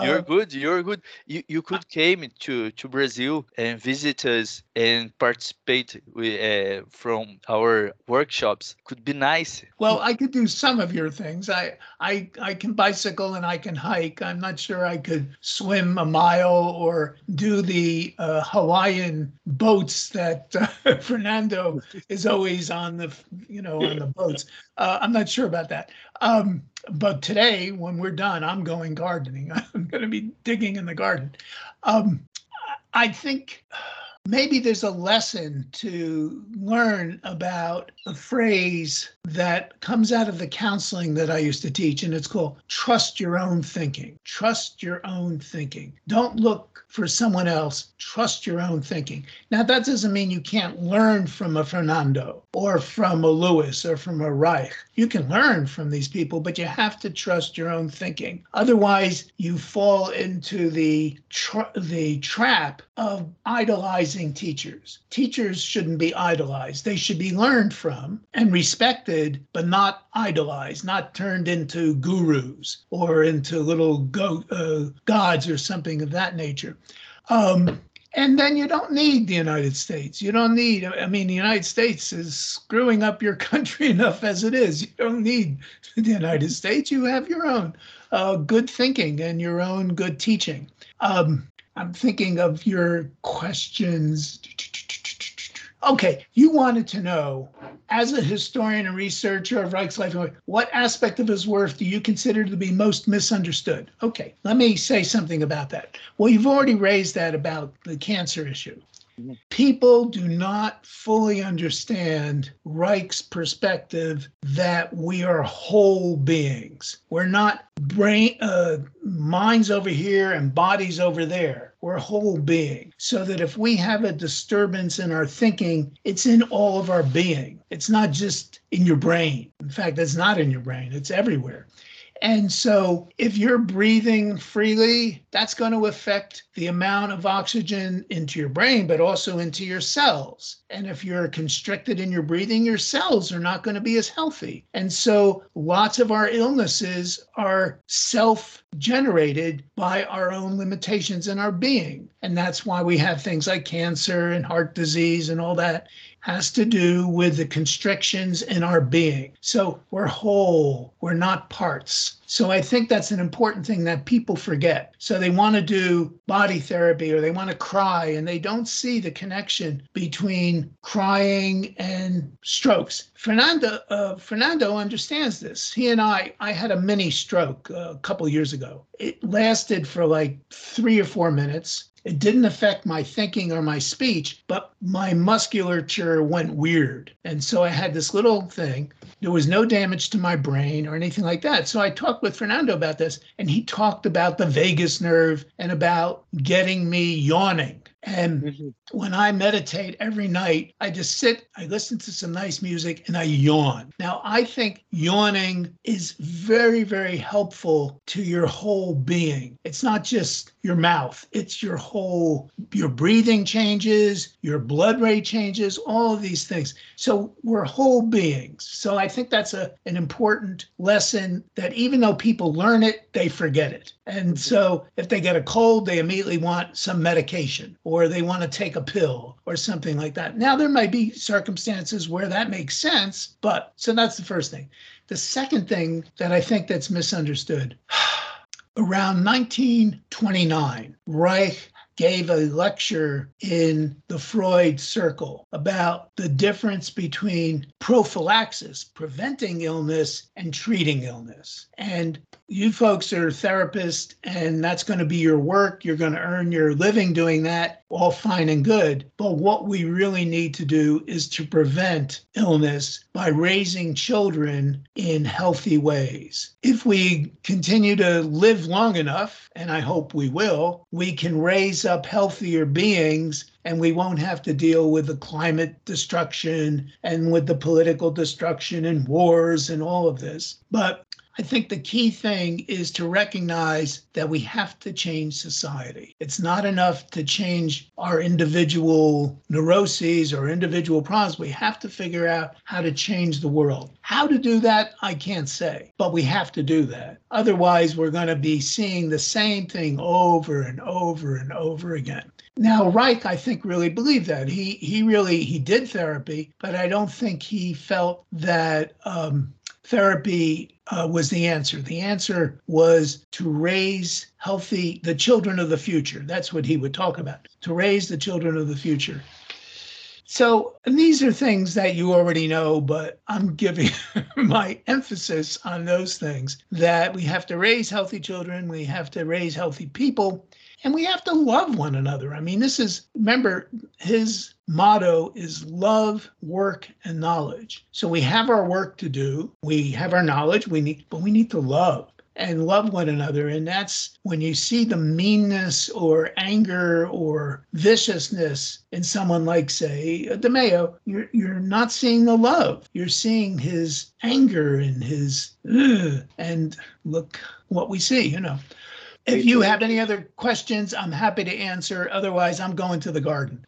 you're Uh, good. You're good. You you could came to to Brazil and visit us and participate with, uh, from our workshops. Could be nice. Well, I could do some of your things. I I I can bicycle and I can hike. I'm not sure I could swim a mile or do the uh, Hawaiian boats that uh, Fernando is always on the you know on the boats. Uh, I'm not sure about that. Um, but today, when we're done, I'm going gardening. I'm going to be digging in the garden. Um, I think maybe there's a lesson to learn about a phrase that comes out of the counseling that I used to teach, and it's called trust your own thinking. Trust your own thinking. Don't look for someone else. Trust your own thinking. Now, that doesn't mean you can't learn from a Fernando or from a Lewis or from a Reich. You can learn from these people, but you have to trust your own thinking. Otherwise, you fall into the tra- the trap of idolizing teachers. Teachers shouldn't be idolized. They should be learned from and respected, but not idolized, not turned into gurus or into little go- uh, gods or something of that nature. Um, and then you don't need the United States. You don't need, I mean, the United States is screwing up your country enough as it is. You don't need the United States. You have your own uh, good thinking and your own good teaching. Um, I'm thinking of your questions. Okay, you wanted to know, as a historian and researcher of Reich's life, what aspect of his work do you consider to be most misunderstood? Okay, let me say something about that. Well, you've already raised that about the cancer issue. People do not fully understand Reich's perspective that we are whole beings. We're not brain, uh, minds over here and bodies over there. We're whole being. So that if we have a disturbance in our thinking, it's in all of our being. It's not just in your brain. In fact, it's not in your brain, it's everywhere. And so, if you're breathing freely, that's going to affect the amount of oxygen into your brain, but also into your cells. And if you're constricted in your breathing, your cells are not going to be as healthy. And so, lots of our illnesses are self generated by our own limitations in our being. And that's why we have things like cancer and heart disease and all that has to do with the constrictions in our being. So we're whole, we're not parts. So I think that's an important thing that people forget. So they want to do body therapy or they want to cry and they don't see the connection between crying and strokes. Fernando uh, Fernando understands this. He and I I had a mini stroke uh, a couple years ago. It lasted for like 3 or 4 minutes. It didn't affect my thinking or my speech, but my musculature went weird. And so I had this little thing. There was no damage to my brain or anything like that. So I talked with Fernando about this, and he talked about the vagus nerve and about getting me yawning. And Mm-hmm. when I meditate every night, I just sit, I listen to some nice music, and I yawn. Now, I think yawning is very, very helpful to your whole being. It's not just your mouth, it's your whole, your breathing changes, your blood rate changes, all of these things. So we're whole beings. So I think that's a, an important lesson that even though people learn it, they forget it. And mm-hmm. so if they get a cold, they immediately want some medication or they want to take a pill or something like that. Now, there might be circumstances where that makes sense, but so that's the first thing. The second thing that I think that's misunderstood around 1929, Reich gave a lecture in the Freud circle about the difference between prophylaxis, preventing illness, and treating illness. And you folks are therapists, and that's going to be your work. You're going to earn your living doing that, all fine and good. But what we really need to do is to prevent illness by raising children in healthy ways. If we continue to live long enough, and I hope we will, we can raise up healthier beings and we won't have to deal with the climate destruction and with the political destruction and wars and all of this. But I think the key thing is to recognize that we have to change society. It's not enough to change our individual neuroses or individual problems. We have to figure out how to change the world. How to do that, I can't say, but we have to do that. Otherwise, we're going to be seeing the same thing over and over and over again. Now, Reich, I think, really believed that. He he really he did therapy, but I don't think he felt that um, therapy uh, was the answer. The answer was to raise healthy the children of the future. That's what he would talk about. To raise the children of the future. So these are things that you already know, but I'm giving my emphasis on those things that we have to raise healthy children, we have to raise healthy people, and we have to love one another. I mean, this is, remember, his motto is love, work, and knowledge. So we have our work to do, we have our knowledge, we need, but we need to love and love one another. And that's when you see the meanness or anger or viciousness in someone like, say, DeMeo, you're, you're not seeing the love. You're seeing his anger and his, and look what we see, you know. If you have any other questions, I'm happy to answer. Otherwise, I'm going to the garden.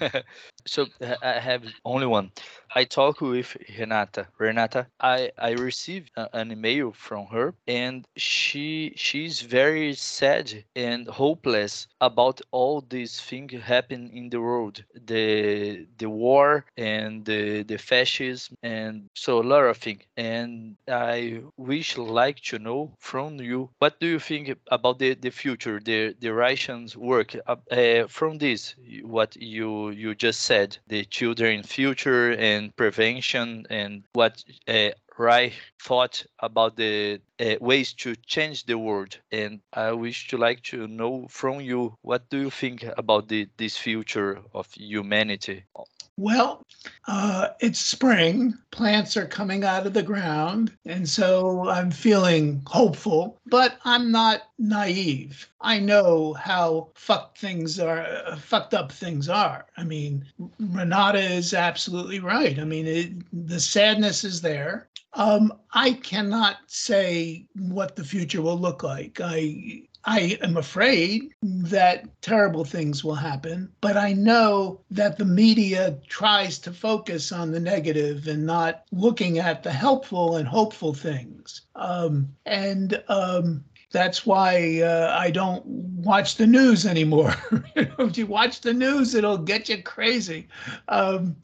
so I have only one. I talk with Renata. Renata, I I received an email from her, and she she's very sad and hopeless about all these things happen in the world, the the war and the the fascism, and so a lot of things. And I wish like to know from you what do you think about the the future, the the Russians work uh, uh, from this what you you just said, the children future and and prevention and what uh, Reich thought about the uh, ways to change the world. And I wish to like to know from you what do you think about the this future of humanity? Well, uh, it's spring. Plants are coming out of the ground. And so I'm feeling hopeful, but I'm not naive. I know how fucked things are, uh, fucked up things are. I mean, Renata is absolutely right. I mean, it, the sadness is there. Um, I cannot say what the future will look like. I I am afraid that terrible things will happen, but I know that the media tries to focus on the negative and not looking at the helpful and hopeful things. Um, and um, that's why uh, I don't watch the news anymore. if you watch the news, it'll get you crazy. Um,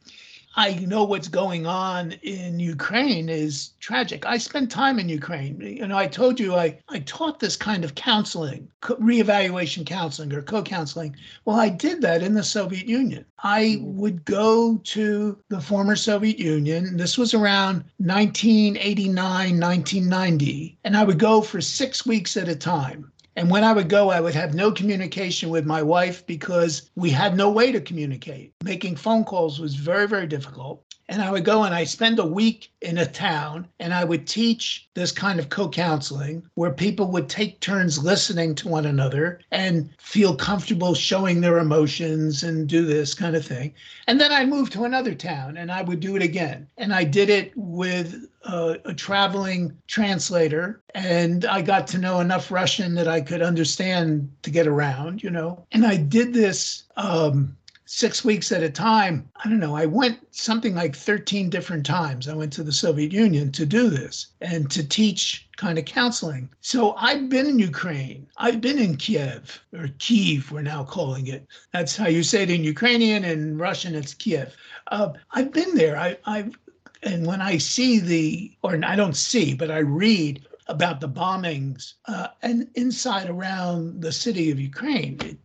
I know what's going on in Ukraine is tragic. I spent time in Ukraine. You know, I told you I, I taught this kind of counseling, reevaluation counseling or co counseling. Well, I did that in the Soviet Union. I would go to the former Soviet Union. This was around 1989, 1990. And I would go for six weeks at a time. And when I would go, I would have no communication with my wife because we had no way to communicate. Making phone calls was very, very difficult. And I would go and I spend a week in a town and I would teach this kind of co counseling where people would take turns listening to one another and feel comfortable showing their emotions and do this kind of thing. And then I moved to another town and I would do it again. And I did it with a, a traveling translator and I got to know enough Russian that I could understand to get around, you know. And I did this um, six weeks at a time. I don't know. I went something like 13 different times. I went to the Soviet Union to do this and to teach kind of counseling. So I've been in Ukraine. I've been in Kiev or Kyiv, we're now calling it. That's how you say it in Ukrainian and Russian, it's Kiev. Uh, I've been there. I, I've and when I see the, or I don't see, but I read about the bombings uh, and inside around the city of Ukraine. It,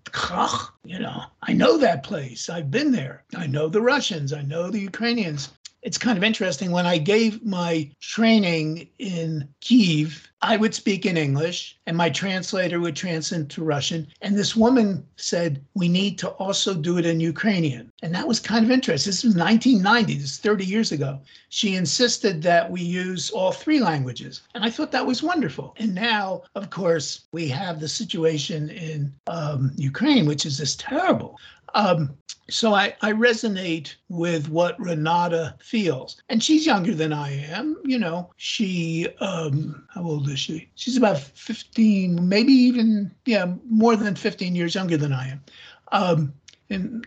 you know, I know that place. I've been there. I know the Russians. I know the Ukrainians. It's kind of interesting. When I gave my training in Kiev, I would speak in English and my translator would translate to Russian. And this woman said, We need to also do it in Ukrainian. And that was kind of interesting. This was 1990, this is 30 years ago. She insisted that we use all three languages. And I thought that was wonderful. And now, of course, we have the situation in um, Ukraine, which is just terrible. Um, so I, I resonate with what Renata feels. And she's younger than I am. You know, she, um, how old is she? She's about 15, maybe even, yeah, more than 15 years younger than I am. Um, and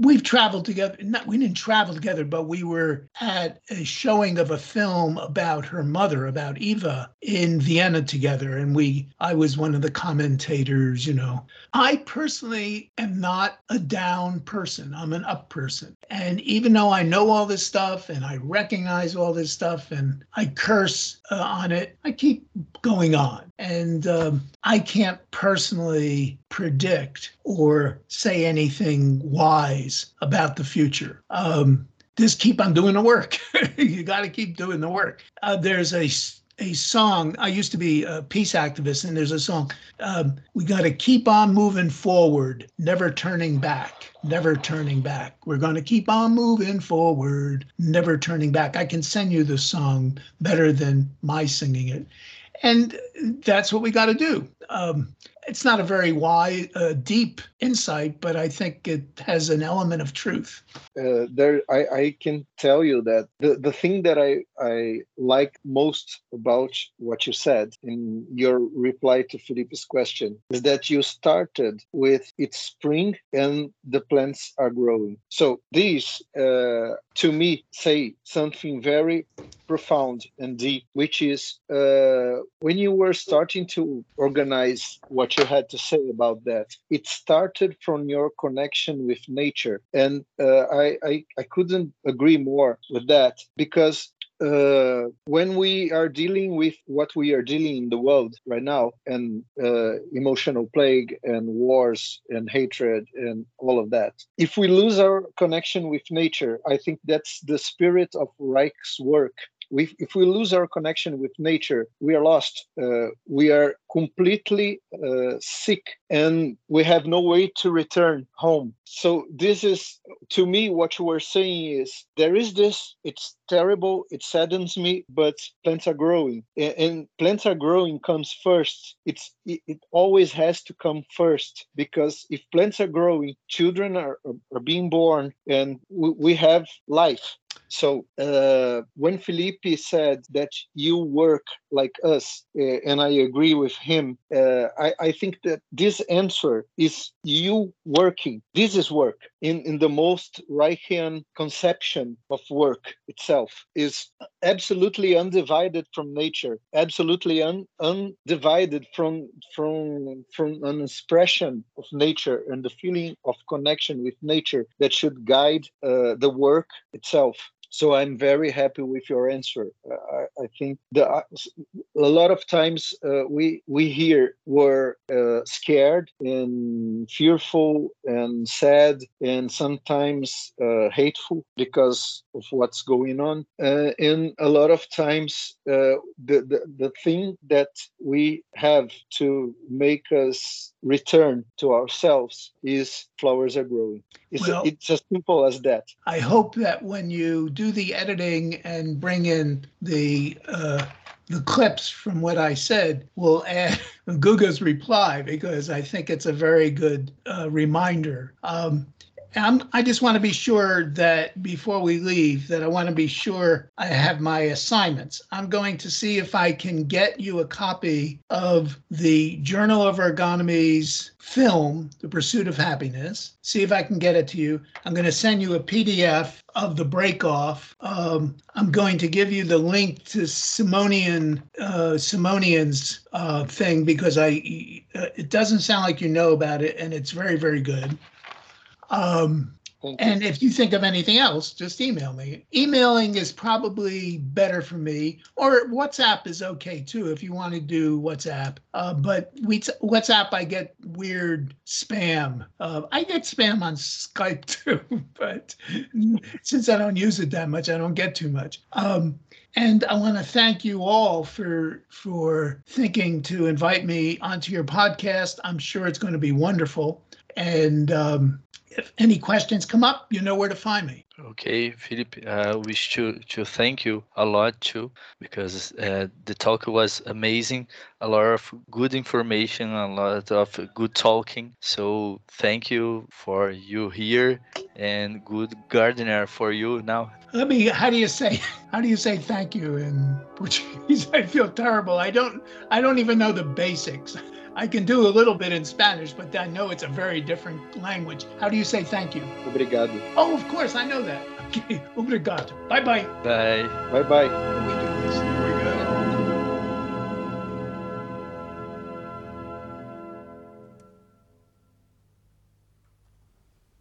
we've traveled together. Not, we didn't travel together, but we were at a showing of a film about her mother, about Eva, in Vienna together. And we, I was one of the commentators. You know, I personally am not a down person. I'm an up person. And even though I know all this stuff and I recognize all this stuff and I curse uh, on it, I keep going on. And um, I can't personally predict or say anything wise about the future. Um, just keep on doing the work. you got to keep doing the work. Uh, there's a a song. I used to be a peace activist, and there's a song. Um, we got to keep on moving forward, never turning back, never turning back. We're going to keep on moving forward, never turning back. I can send you the song better than my singing it. And that's what we got to do. Um, it's not a very wide, uh, deep insight, but I think it has an element of truth. Uh, there, I, I can tell you that the, the thing that I, I like most about what you said in your reply to Felipe's question is that you started with it's spring and the plants are growing. So these, uh, to me, say something very profound and deep, which is uh, when you were starting to organize what you had to say about that. It started from your connection with nature, and uh, I, I I couldn't agree more with that because uh, when we are dealing with what we are dealing in the world right now and uh, emotional plague and wars and hatred and all of that if we lose our connection with nature i think that's the spirit of reich's work we, if we lose our connection with nature, we are lost. Uh, we are completely uh, sick and we have no way to return home. So, this is to me what you were saying is there is this, it's terrible, it saddens me, but plants are growing. And, and plants are growing comes first. It's it, it, always has to come first because if plants are growing, children are, are, are being born and we, we have life so uh, when Felipe said that you work like us, uh, and I agree with him, uh, I, I, think that this answer is you working. This is work in, in the most Reichian conception of work itself is absolutely undivided from nature, absolutely un, undivided from from from an expression of nature and the feeling of connection with nature that should guide uh, the work itself so i'm very happy with your answer. Uh, I, I, think the, uh, a lot of times uh, we we here were uh, scared and fearful and sad and sometimes uh, hateful because of what's going on. Uh, and a lot of times the, the the thing that we have to make us return to ourselves is flowers are growing. It's, well, it's as simple as that. I hope that when you do the editing and bring in the uh, the clips from what I said will add Guga's reply because I think it's a very good uh, reminder. Um, I'm, I just want to be sure that before we leave, that I want to be sure I have my assignments. I'm going to see if I can get you a copy of the Journal of Orgonomy's film, The Pursuit of Happiness. See if I can get it to you. I'm going to send you a PDF of the break off. Um, I'm going to give you the link to Simonian uh, Simonian's uh, thing because I uh, it doesn't sound like you know about it, and it's very very good. Um, and if you think of anything else, just email me. Emailing is probably better for me, or WhatsApp is okay too if you want to do WhatsApp. Uh, but we WhatsApp, I get weird spam. Uh, I get spam on Skype too, but since I don't use it that much, I don't get too much. Um, And I want to thank you all for for thinking to invite me onto your podcast. I'm sure it's going to be wonderful. And um, if any questions come up, you know where to find me. Okay, Philip, I uh, wish to, to thank you a lot too, because uh, the talk was amazing. A lot of good information, a lot of good talking. So thank you for you here and good gardener for you now. Let me, how do you say, how do you say thank you in Portuguese? I feel terrible. I don't, I don't even know the basics. I can do a little bit in Spanish, but I know it's a very different language. How do you say thank you? Obrigado. Oh, of course, I know that. Okay, obrigado. Bye bye. Bye. Bye bye.